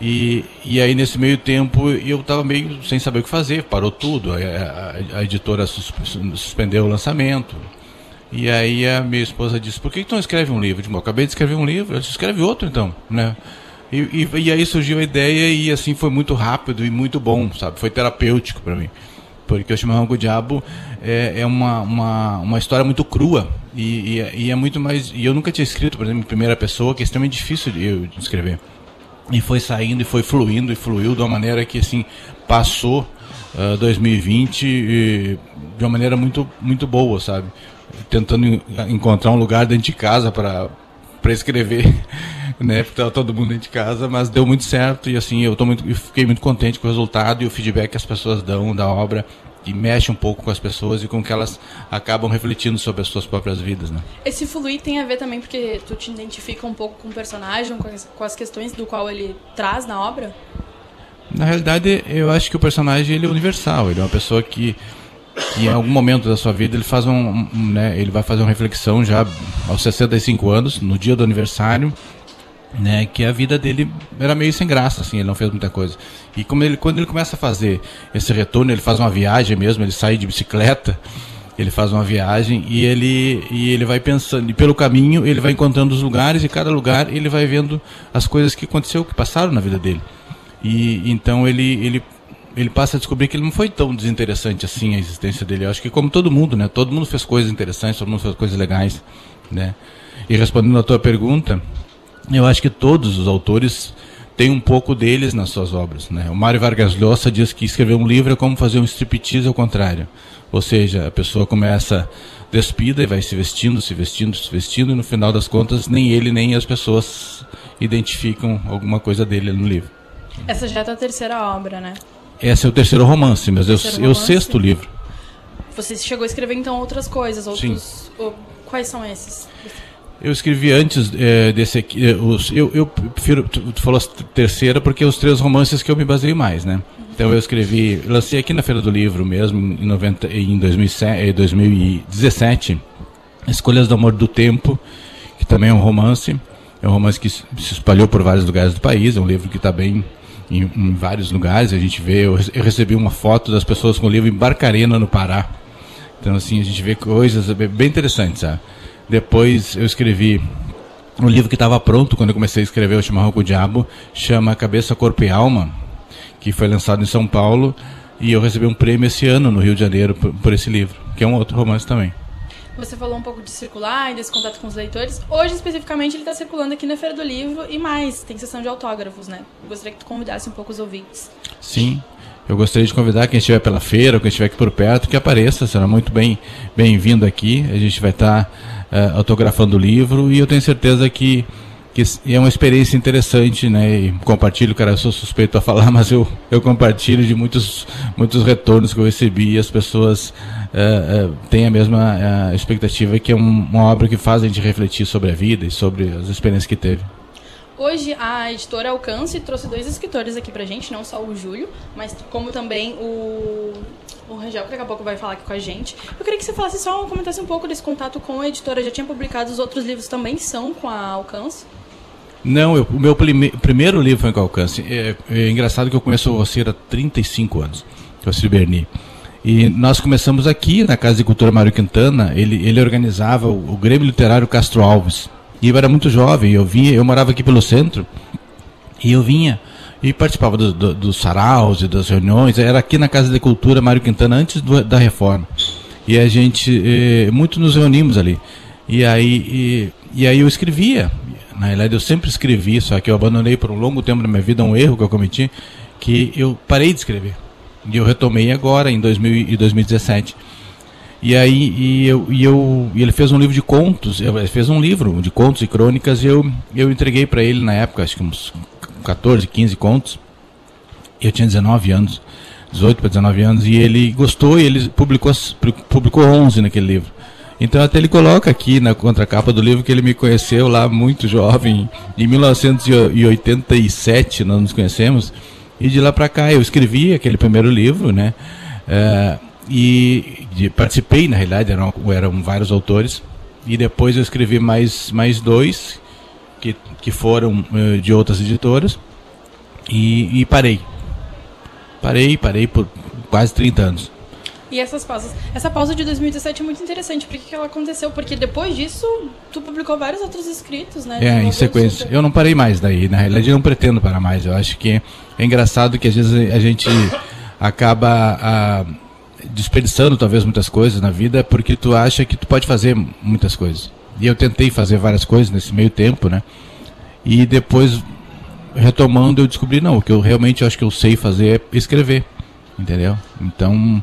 E, e aí, nesse meio tempo, eu estava meio sem saber o que fazer, parou tudo. A, a, a editora suspendeu o lançamento. E aí a minha esposa disse: Por que, que tu não escreve um livro? Eu, disse, eu acabei de escrever um livro. Ela disse: Escreve outro então. Né? E, e, e, aí surgiu a ideia, e assim foi muito rápido e muito bom, sabe? Foi terapêutico para mim. Porque o Chimarrão com o Diabo é, é uma, uma, uma história muito crua. E, e, e, é muito mais. E eu nunca tinha escrito, por exemplo, em primeira pessoa, que é extremamente difícil de, eu, escrever e foi saindo e foi fluindo e fluiu de uma maneira que assim passou uh, ah, 2020 e, de uma maneira muito muito boa sabe tentando encontrar um lugar dentro de casa para escrever né porque estava todo mundo dentro de casa mas deu muito certo e assim eu tô muito eu fiquei muito contente com o resultado e o feedback que as pessoas dão da obra que mexe um pouco com as pessoas e com que elas acabam refletindo sobre as suas próprias vidas, né? Esse fluir tem a ver também porque tu te identifica um pouco com o personagem, com as, com as questões do qual ele traz na obra? Na realidade, eu acho que o personagem ele é universal, ele é uma pessoa que que em algum momento da sua vida ele faz um, um né, ele vai fazer uma reflexão já aos 65 anos, no dia do aniversário, né, que a vida dele era meio sem graça, assim, ele não fez muita coisa. E como ele, quando ele começa a fazer esse retorno, ele faz uma viagem mesmo, ele sai de bicicleta, ele faz uma viagem e ele, e ele vai pensando, e pelo caminho ele vai encontrando os lugares e cada lugar ele vai vendo as coisas que aconteceu, que passaram na vida dele. E então ele, ele, ele passa a descobrir que ele não foi tão desinteressante assim a existência dele. Eu acho que como todo mundo, né? Todo mundo fez coisas interessantes, todo mundo fez coisas legais, né? E respondendo a tua pergunta, eu acho que todos os autores têm um pouco deles nas suas obras. Né? O Mário Vargas Llosa diz que escrever um livro é como fazer um striptease ao contrário. Ou seja, a pessoa começa despida e vai se vestindo, se vestindo, se vestindo, e no final das contas nem ele nem as pessoas identificam alguma coisa dele no livro. Essa já é a terceira obra, né? Esse é o terceiro romance, mas é o, o sexto livro. Você chegou a escrever então outras coisas, outros. Sim. Quais são esses? Eu escrevi antes é, desse aqui. É, os, eu, eu prefiro. Tu, tu falou terceira porque é os três romances que eu me baseio mais, né? Então eu escrevi. Lancei aqui na Feira do Livro mesmo, em, 90, em 2007, 2017, Escolhas do Amor do Tempo, que também é um romance. É um romance que se espalhou por vários lugares do país. É um livro que está bem em, em, vários lugares. A gente vê. Eu, eu recebi uma foto das pessoas com o livro em Barcarena, no Pará. Então, assim, a gente vê coisas bem interessantes, sabe? Depois eu escrevi um livro que estava pronto quando eu comecei a escrever O Chimarrão com o Diabo, chama Cabeça, Corpo e Alma, que foi lançado em São Paulo, e eu recebi um prêmio esse ano no Rio de Janeiro por, por esse livro, que é um outro romance também. Você falou um pouco de circular e desse contato com os leitores. Hoje, especificamente, ele está circulando aqui na Feira do Livro e mais, tem sessão de autógrafos, né? Gostaria que tu convidasse um pouco os ouvintes. Sim, eu gostaria de convidar quem estiver pela feira, ou quem estiver aqui por perto, que apareça, será muito bem bem-vindo aqui. A gente vai estar uh, autografando o livro e eu tenho certeza que, que é uma experiência interessante, né? E compartilho, cara, eu sou suspeito a falar, mas eu, eu compartilho de muitos, muitos retornos que eu recebi e as pessoas uh, uh, têm a mesma expectativa que é um, uma obra que faz a gente refletir sobre a vida e sobre as experiências que teve. Hoje a editora Alcance trouxe dois escritores aqui pra gente, não só o Júlio, mas como também o o Rangel, que daqui a pouco vai falar aqui com a gente. Eu queria que você falasse só, comentasse um pouco desse contato com a editora. Já tinha publicado os outros livros também são com a Alcance? Não, eu, o meu prime, primeiro livro foi com a Alcance. É, é, engraçado que eu conheço você há 35 anos, que é o Berni. E nós começamos aqui na Casa de Cultura Mário Quintana. Ele, ele organizava o, o Grêmio Literário Castro Alves. E eu era muito jovem, eu vinha, eu morava aqui pelo centro. E eu vinha e participava dos do, do saraus e das reuniões. Era aqui na Casa de Cultura Mário Quintana, antes do, da reforma. E a gente, eh, muito nos reunimos ali. E aí, e, e, aí eu escrevia. Na realidade, eu sempre escrevi, só que eu abandonei por um longo tempo da minha vida um erro que eu cometi, que eu parei de escrever. E eu retomei agora, em 2000, e 2017. E aí e eu, e eu e ele fez um livro de contos, ele fez um livro de contos e crônicas e eu, eu entreguei para ele na época, acho que uns 14, 15 contos. Eu tinha 19 anos, 18 para 19 anos, e ele gostou e ele publicou, publicou 11 naquele livro. Então até ele coloca aqui na contracapa do livro que ele me conheceu lá muito jovem, em 1987 nós nos conhecemos, e de lá para cá eu escrevi aquele primeiro livro, né? É, e de, participei, na realidade, eram, eram vários autores, e depois eu escrevi mais, mais dois, que, foram uh, de outras editoras e, e, parei. Parei, parei por quase 30 anos. E essas pausas. Essa pausa de 2017 é muito interessante. Por que, que ela aconteceu? Porque depois disso, tu publicou vários outros escritos, né? É, em sequência. Eu não parei mais daí. Na realidade, eu não pretendo parar mais. Eu acho que é engraçado que às vezes a gente acaba a, ah, desperdiçando talvez muitas coisas na vida porque tu acha que tu pode fazer muitas coisas. E eu tentei fazer várias coisas nesse meio tempo, né? E depois, retomando, eu descobri, não, o que eu realmente acho que eu sei fazer é escrever, entendeu? Então,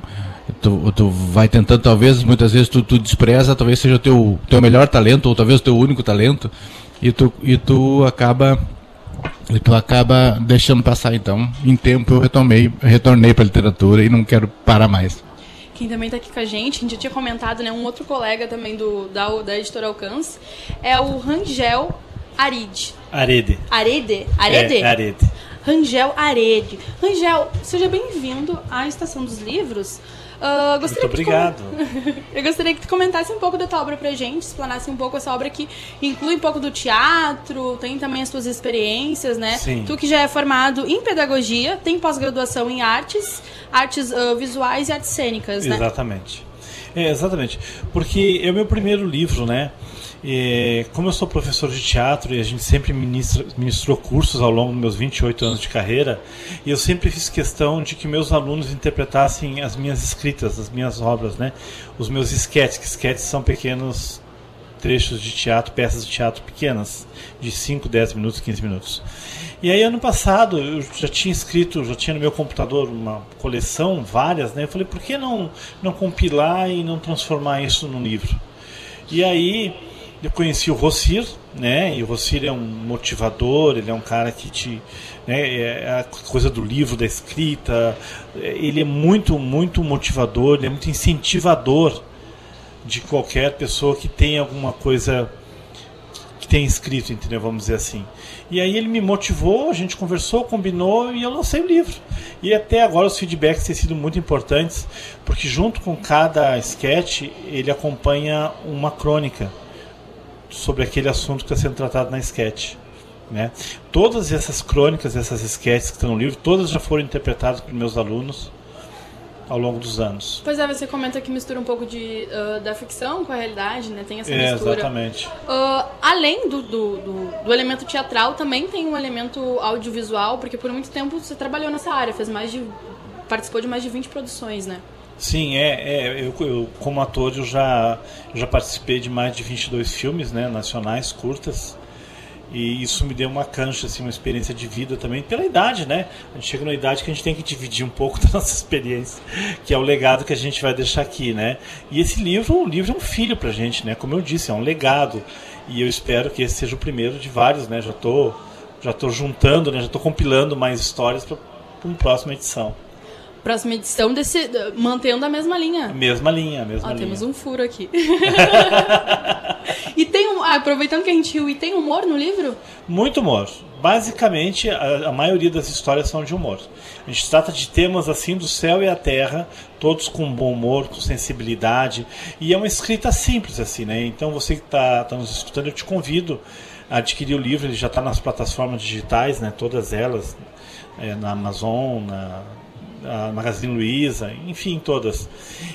tu, tu vai tentando, talvez, muitas vezes tu, tu despreza, talvez seja o teu, teu melhor talento, ou talvez o teu único talento, e tu, e tu acaba e tu acaba deixando passar então em tempo eu retomei retornei para literatura e não quero parar mais quem também está aqui com a gente, a gente já tinha comentado, né, um outro colega também do, da, da editora Alcance, é o Rangel Aride. Arede. Arede? Arede? É, Arede. Rangel Arede. Rangel, seja bem-vindo à Estação dos Livros. Uh, Muito obrigado. Eu gostaria que tu comentasse um pouco da tua obra pra gente, explanasse um pouco essa obra que inclui um pouco do teatro, tem também as tuas experiências, né? Sim. Tu que já é formado em pedagogia, tem pós-graduação em artes, artes uh, visuais e artes cênicas, né? Exatamente. É, exatamente. Porque é o meu primeiro livro, né? E, como eu sou professor de teatro e a gente sempre ministra, ministrou cursos ao longo dos meus 28 anos de carreira, e eu sempre fiz questão de que meus alunos interpretassem as minhas escritas, as minhas obras, né? Os meus esquetes, que esquetes são pequenos trechos de teatro, peças de teatro pequenas, de 5, 10 minutos, 15 minutos. E aí ano passado eu já tinha escrito, já tinha no meu computador uma coleção, várias, né? Eu falei, por que não não compilar e não transformar isso num livro? E aí eu conheci o Rossir, né? E o Rossir é um motivador, ele é um cara que te. Né, é a coisa do livro, da escrita. Ele é muito, muito motivador, ele é muito incentivador de qualquer pessoa que tenha alguma coisa tenha escrito, entendeu? Vamos dizer assim. E aí ele me motivou, a gente conversou, combinou e eu lancei o livro. E até agora os feedbacks têm sido muito importantes, porque junto com cada sketch ele acompanha uma crônica sobre aquele assunto que está sendo tratado na sketch. Né? Todas essas crônicas, essas sketches que estão no livro, todas já foram interpretadas por meus alunos ao longo dos anos. Pois é, você comenta que mistura um pouco de, uh, da ficção com a realidade, né? Tem essa é, mistura. Exatamente. Uh, além do, do, do, do, elemento teatral, também tem um elemento audiovisual, porque por muito tempo você trabalhou nessa área, fez mais de. participou de mais de 20 produções, né? Sim, é, é eu, eu, como ator eu já, já participei de mais de 22 filmes né, nacionais, curtas, e isso me deu uma cancha, assim, uma experiência de vida também, pela idade, né? A gente chega na idade que a gente tem que dividir um pouco da nossa experiência, que é o legado que a gente vai deixar aqui, né? E esse livro, o livro é um filho pra gente, né? Como eu disse, é um legado, e eu espero que esse seja o primeiro de vários, né? Já tô, já tô juntando, né? Já tô compilando mais histórias para uma próxima edição próxima edição desse mantendo a mesma linha. Mesma linha, mesma Ó, linha. Temos um furo aqui. e tem um, ah, aproveitando que a gente riu, e tem humor no livro? Muito humor, basicamente a, a, maioria das histórias são de humor. A gente trata de temas assim do céu e a terra, todos com bom humor, com sensibilidade, e é uma escrita simples assim, né? Então você que está tá nos escutando, eu te convido a adquirir o livro, ele já está nas plataformas digitais, né? Todas elas, é, na Amazon, na a Magazine Luiza, enfim, todas.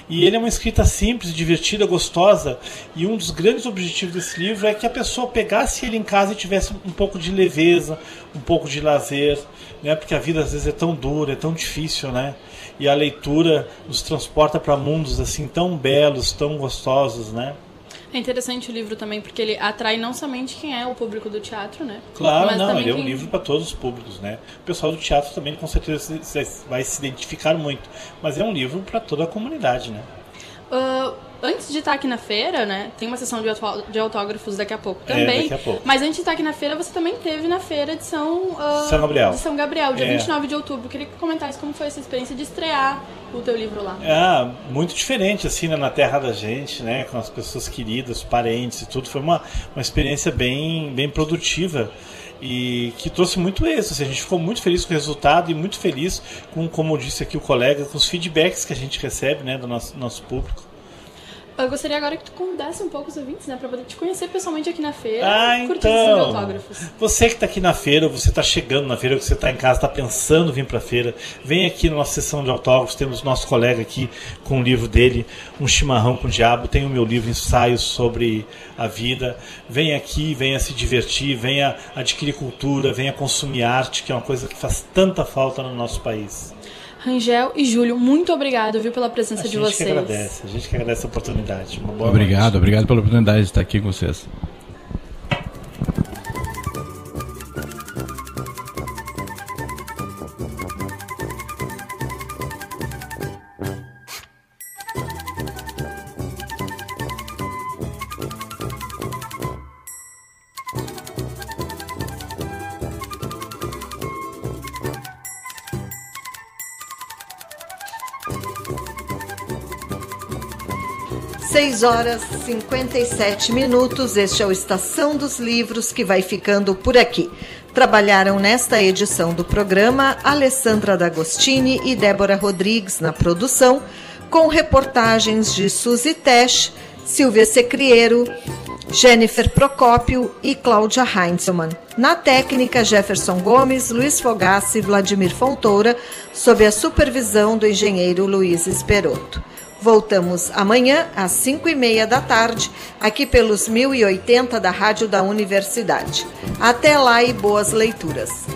E ele é uma escrita simples, divertida, gostosa, e um dos grandes objetivos desse livro é que a pessoa pegasse ele em casa e tivesse um pouco de leveza, um pouco de lazer, né? Porque a vida às vezes é tão dura, é tão difícil, né? E a leitura nos transporta para mundos assim tão belos, tão gostosos, né? É interessante o livro também, porque ele atrai não somente quem é o público do teatro, né? Claro, não, ele é um livro para todos os públicos, né? O pessoal do teatro também com certeza vai se identificar muito, mas é um livro para toda a comunidade, né? Uh, antes de estar aqui na feira, né? Tem uma sessão de autógrafos daqui a pouco é, também. É, daqui a pouco. Mas antes de estar aqui na feira, você também teve na feira de São, uh, São Gabriel. De São Gabriel, dia é. 29 de outubro. Queria que comentasse como foi essa experiência de estrear o teu livro lá. Ah, muito diferente, assim, né, na terra da gente, né? Com as pessoas queridas, parentes e tudo. Foi uma, uma experiência bem, bem produtiva e que trouxe muito êxito. Assim, a gente ficou muito feliz com o resultado e muito feliz com, como disse aqui o colega, com os feedbacks que a gente recebe né, do nosso, nosso público. Eu gostaria agora que tu convidasse um pouco os ouvintes, né? Pra poder te conhecer pessoalmente aqui na feira. Ah, então. autógrafos. Você que está aqui na feira, você está chegando na feira, você está em casa, está pensando em vir para a feira, vem aqui na nossa sessão de autógrafos. Temos nosso colega aqui com o livro dele, Um Chimarrão com o Diabo. Tem o meu livro, Ensaios sobre a Vida. Vem aqui, venha se divertir, venha adquirir cultura, venha consumir arte, que é uma coisa que faz tanta falta no nosso país. Rangel e Júlio, muito obrigado, viu, pela presença de vocês. A gente que agradece, a gente que agradece a oportunidade. obrigado, noite. obrigado pela oportunidade de estar aqui com vocês. Horas 57 minutos. Este é o Estação dos Livros que vai ficando por aqui. Trabalharam nesta edição do programa Alessandra D'Agostini e Débora Rodrigues na produção, com reportagens de Suzy Tesch, Silvia Secriero, Jennifer Procópio e Cláudia Heinzelmann. Na técnica, Jefferson Gomes, Luiz Fogassi e Vladimir Fontoura, sob a supervisão do engenheiro Luiz Esperotto. Voltamos amanhã às 5 e meia da tarde, aqui pelos 1080 da Rádio da Universidade. Até lá e boas leituras.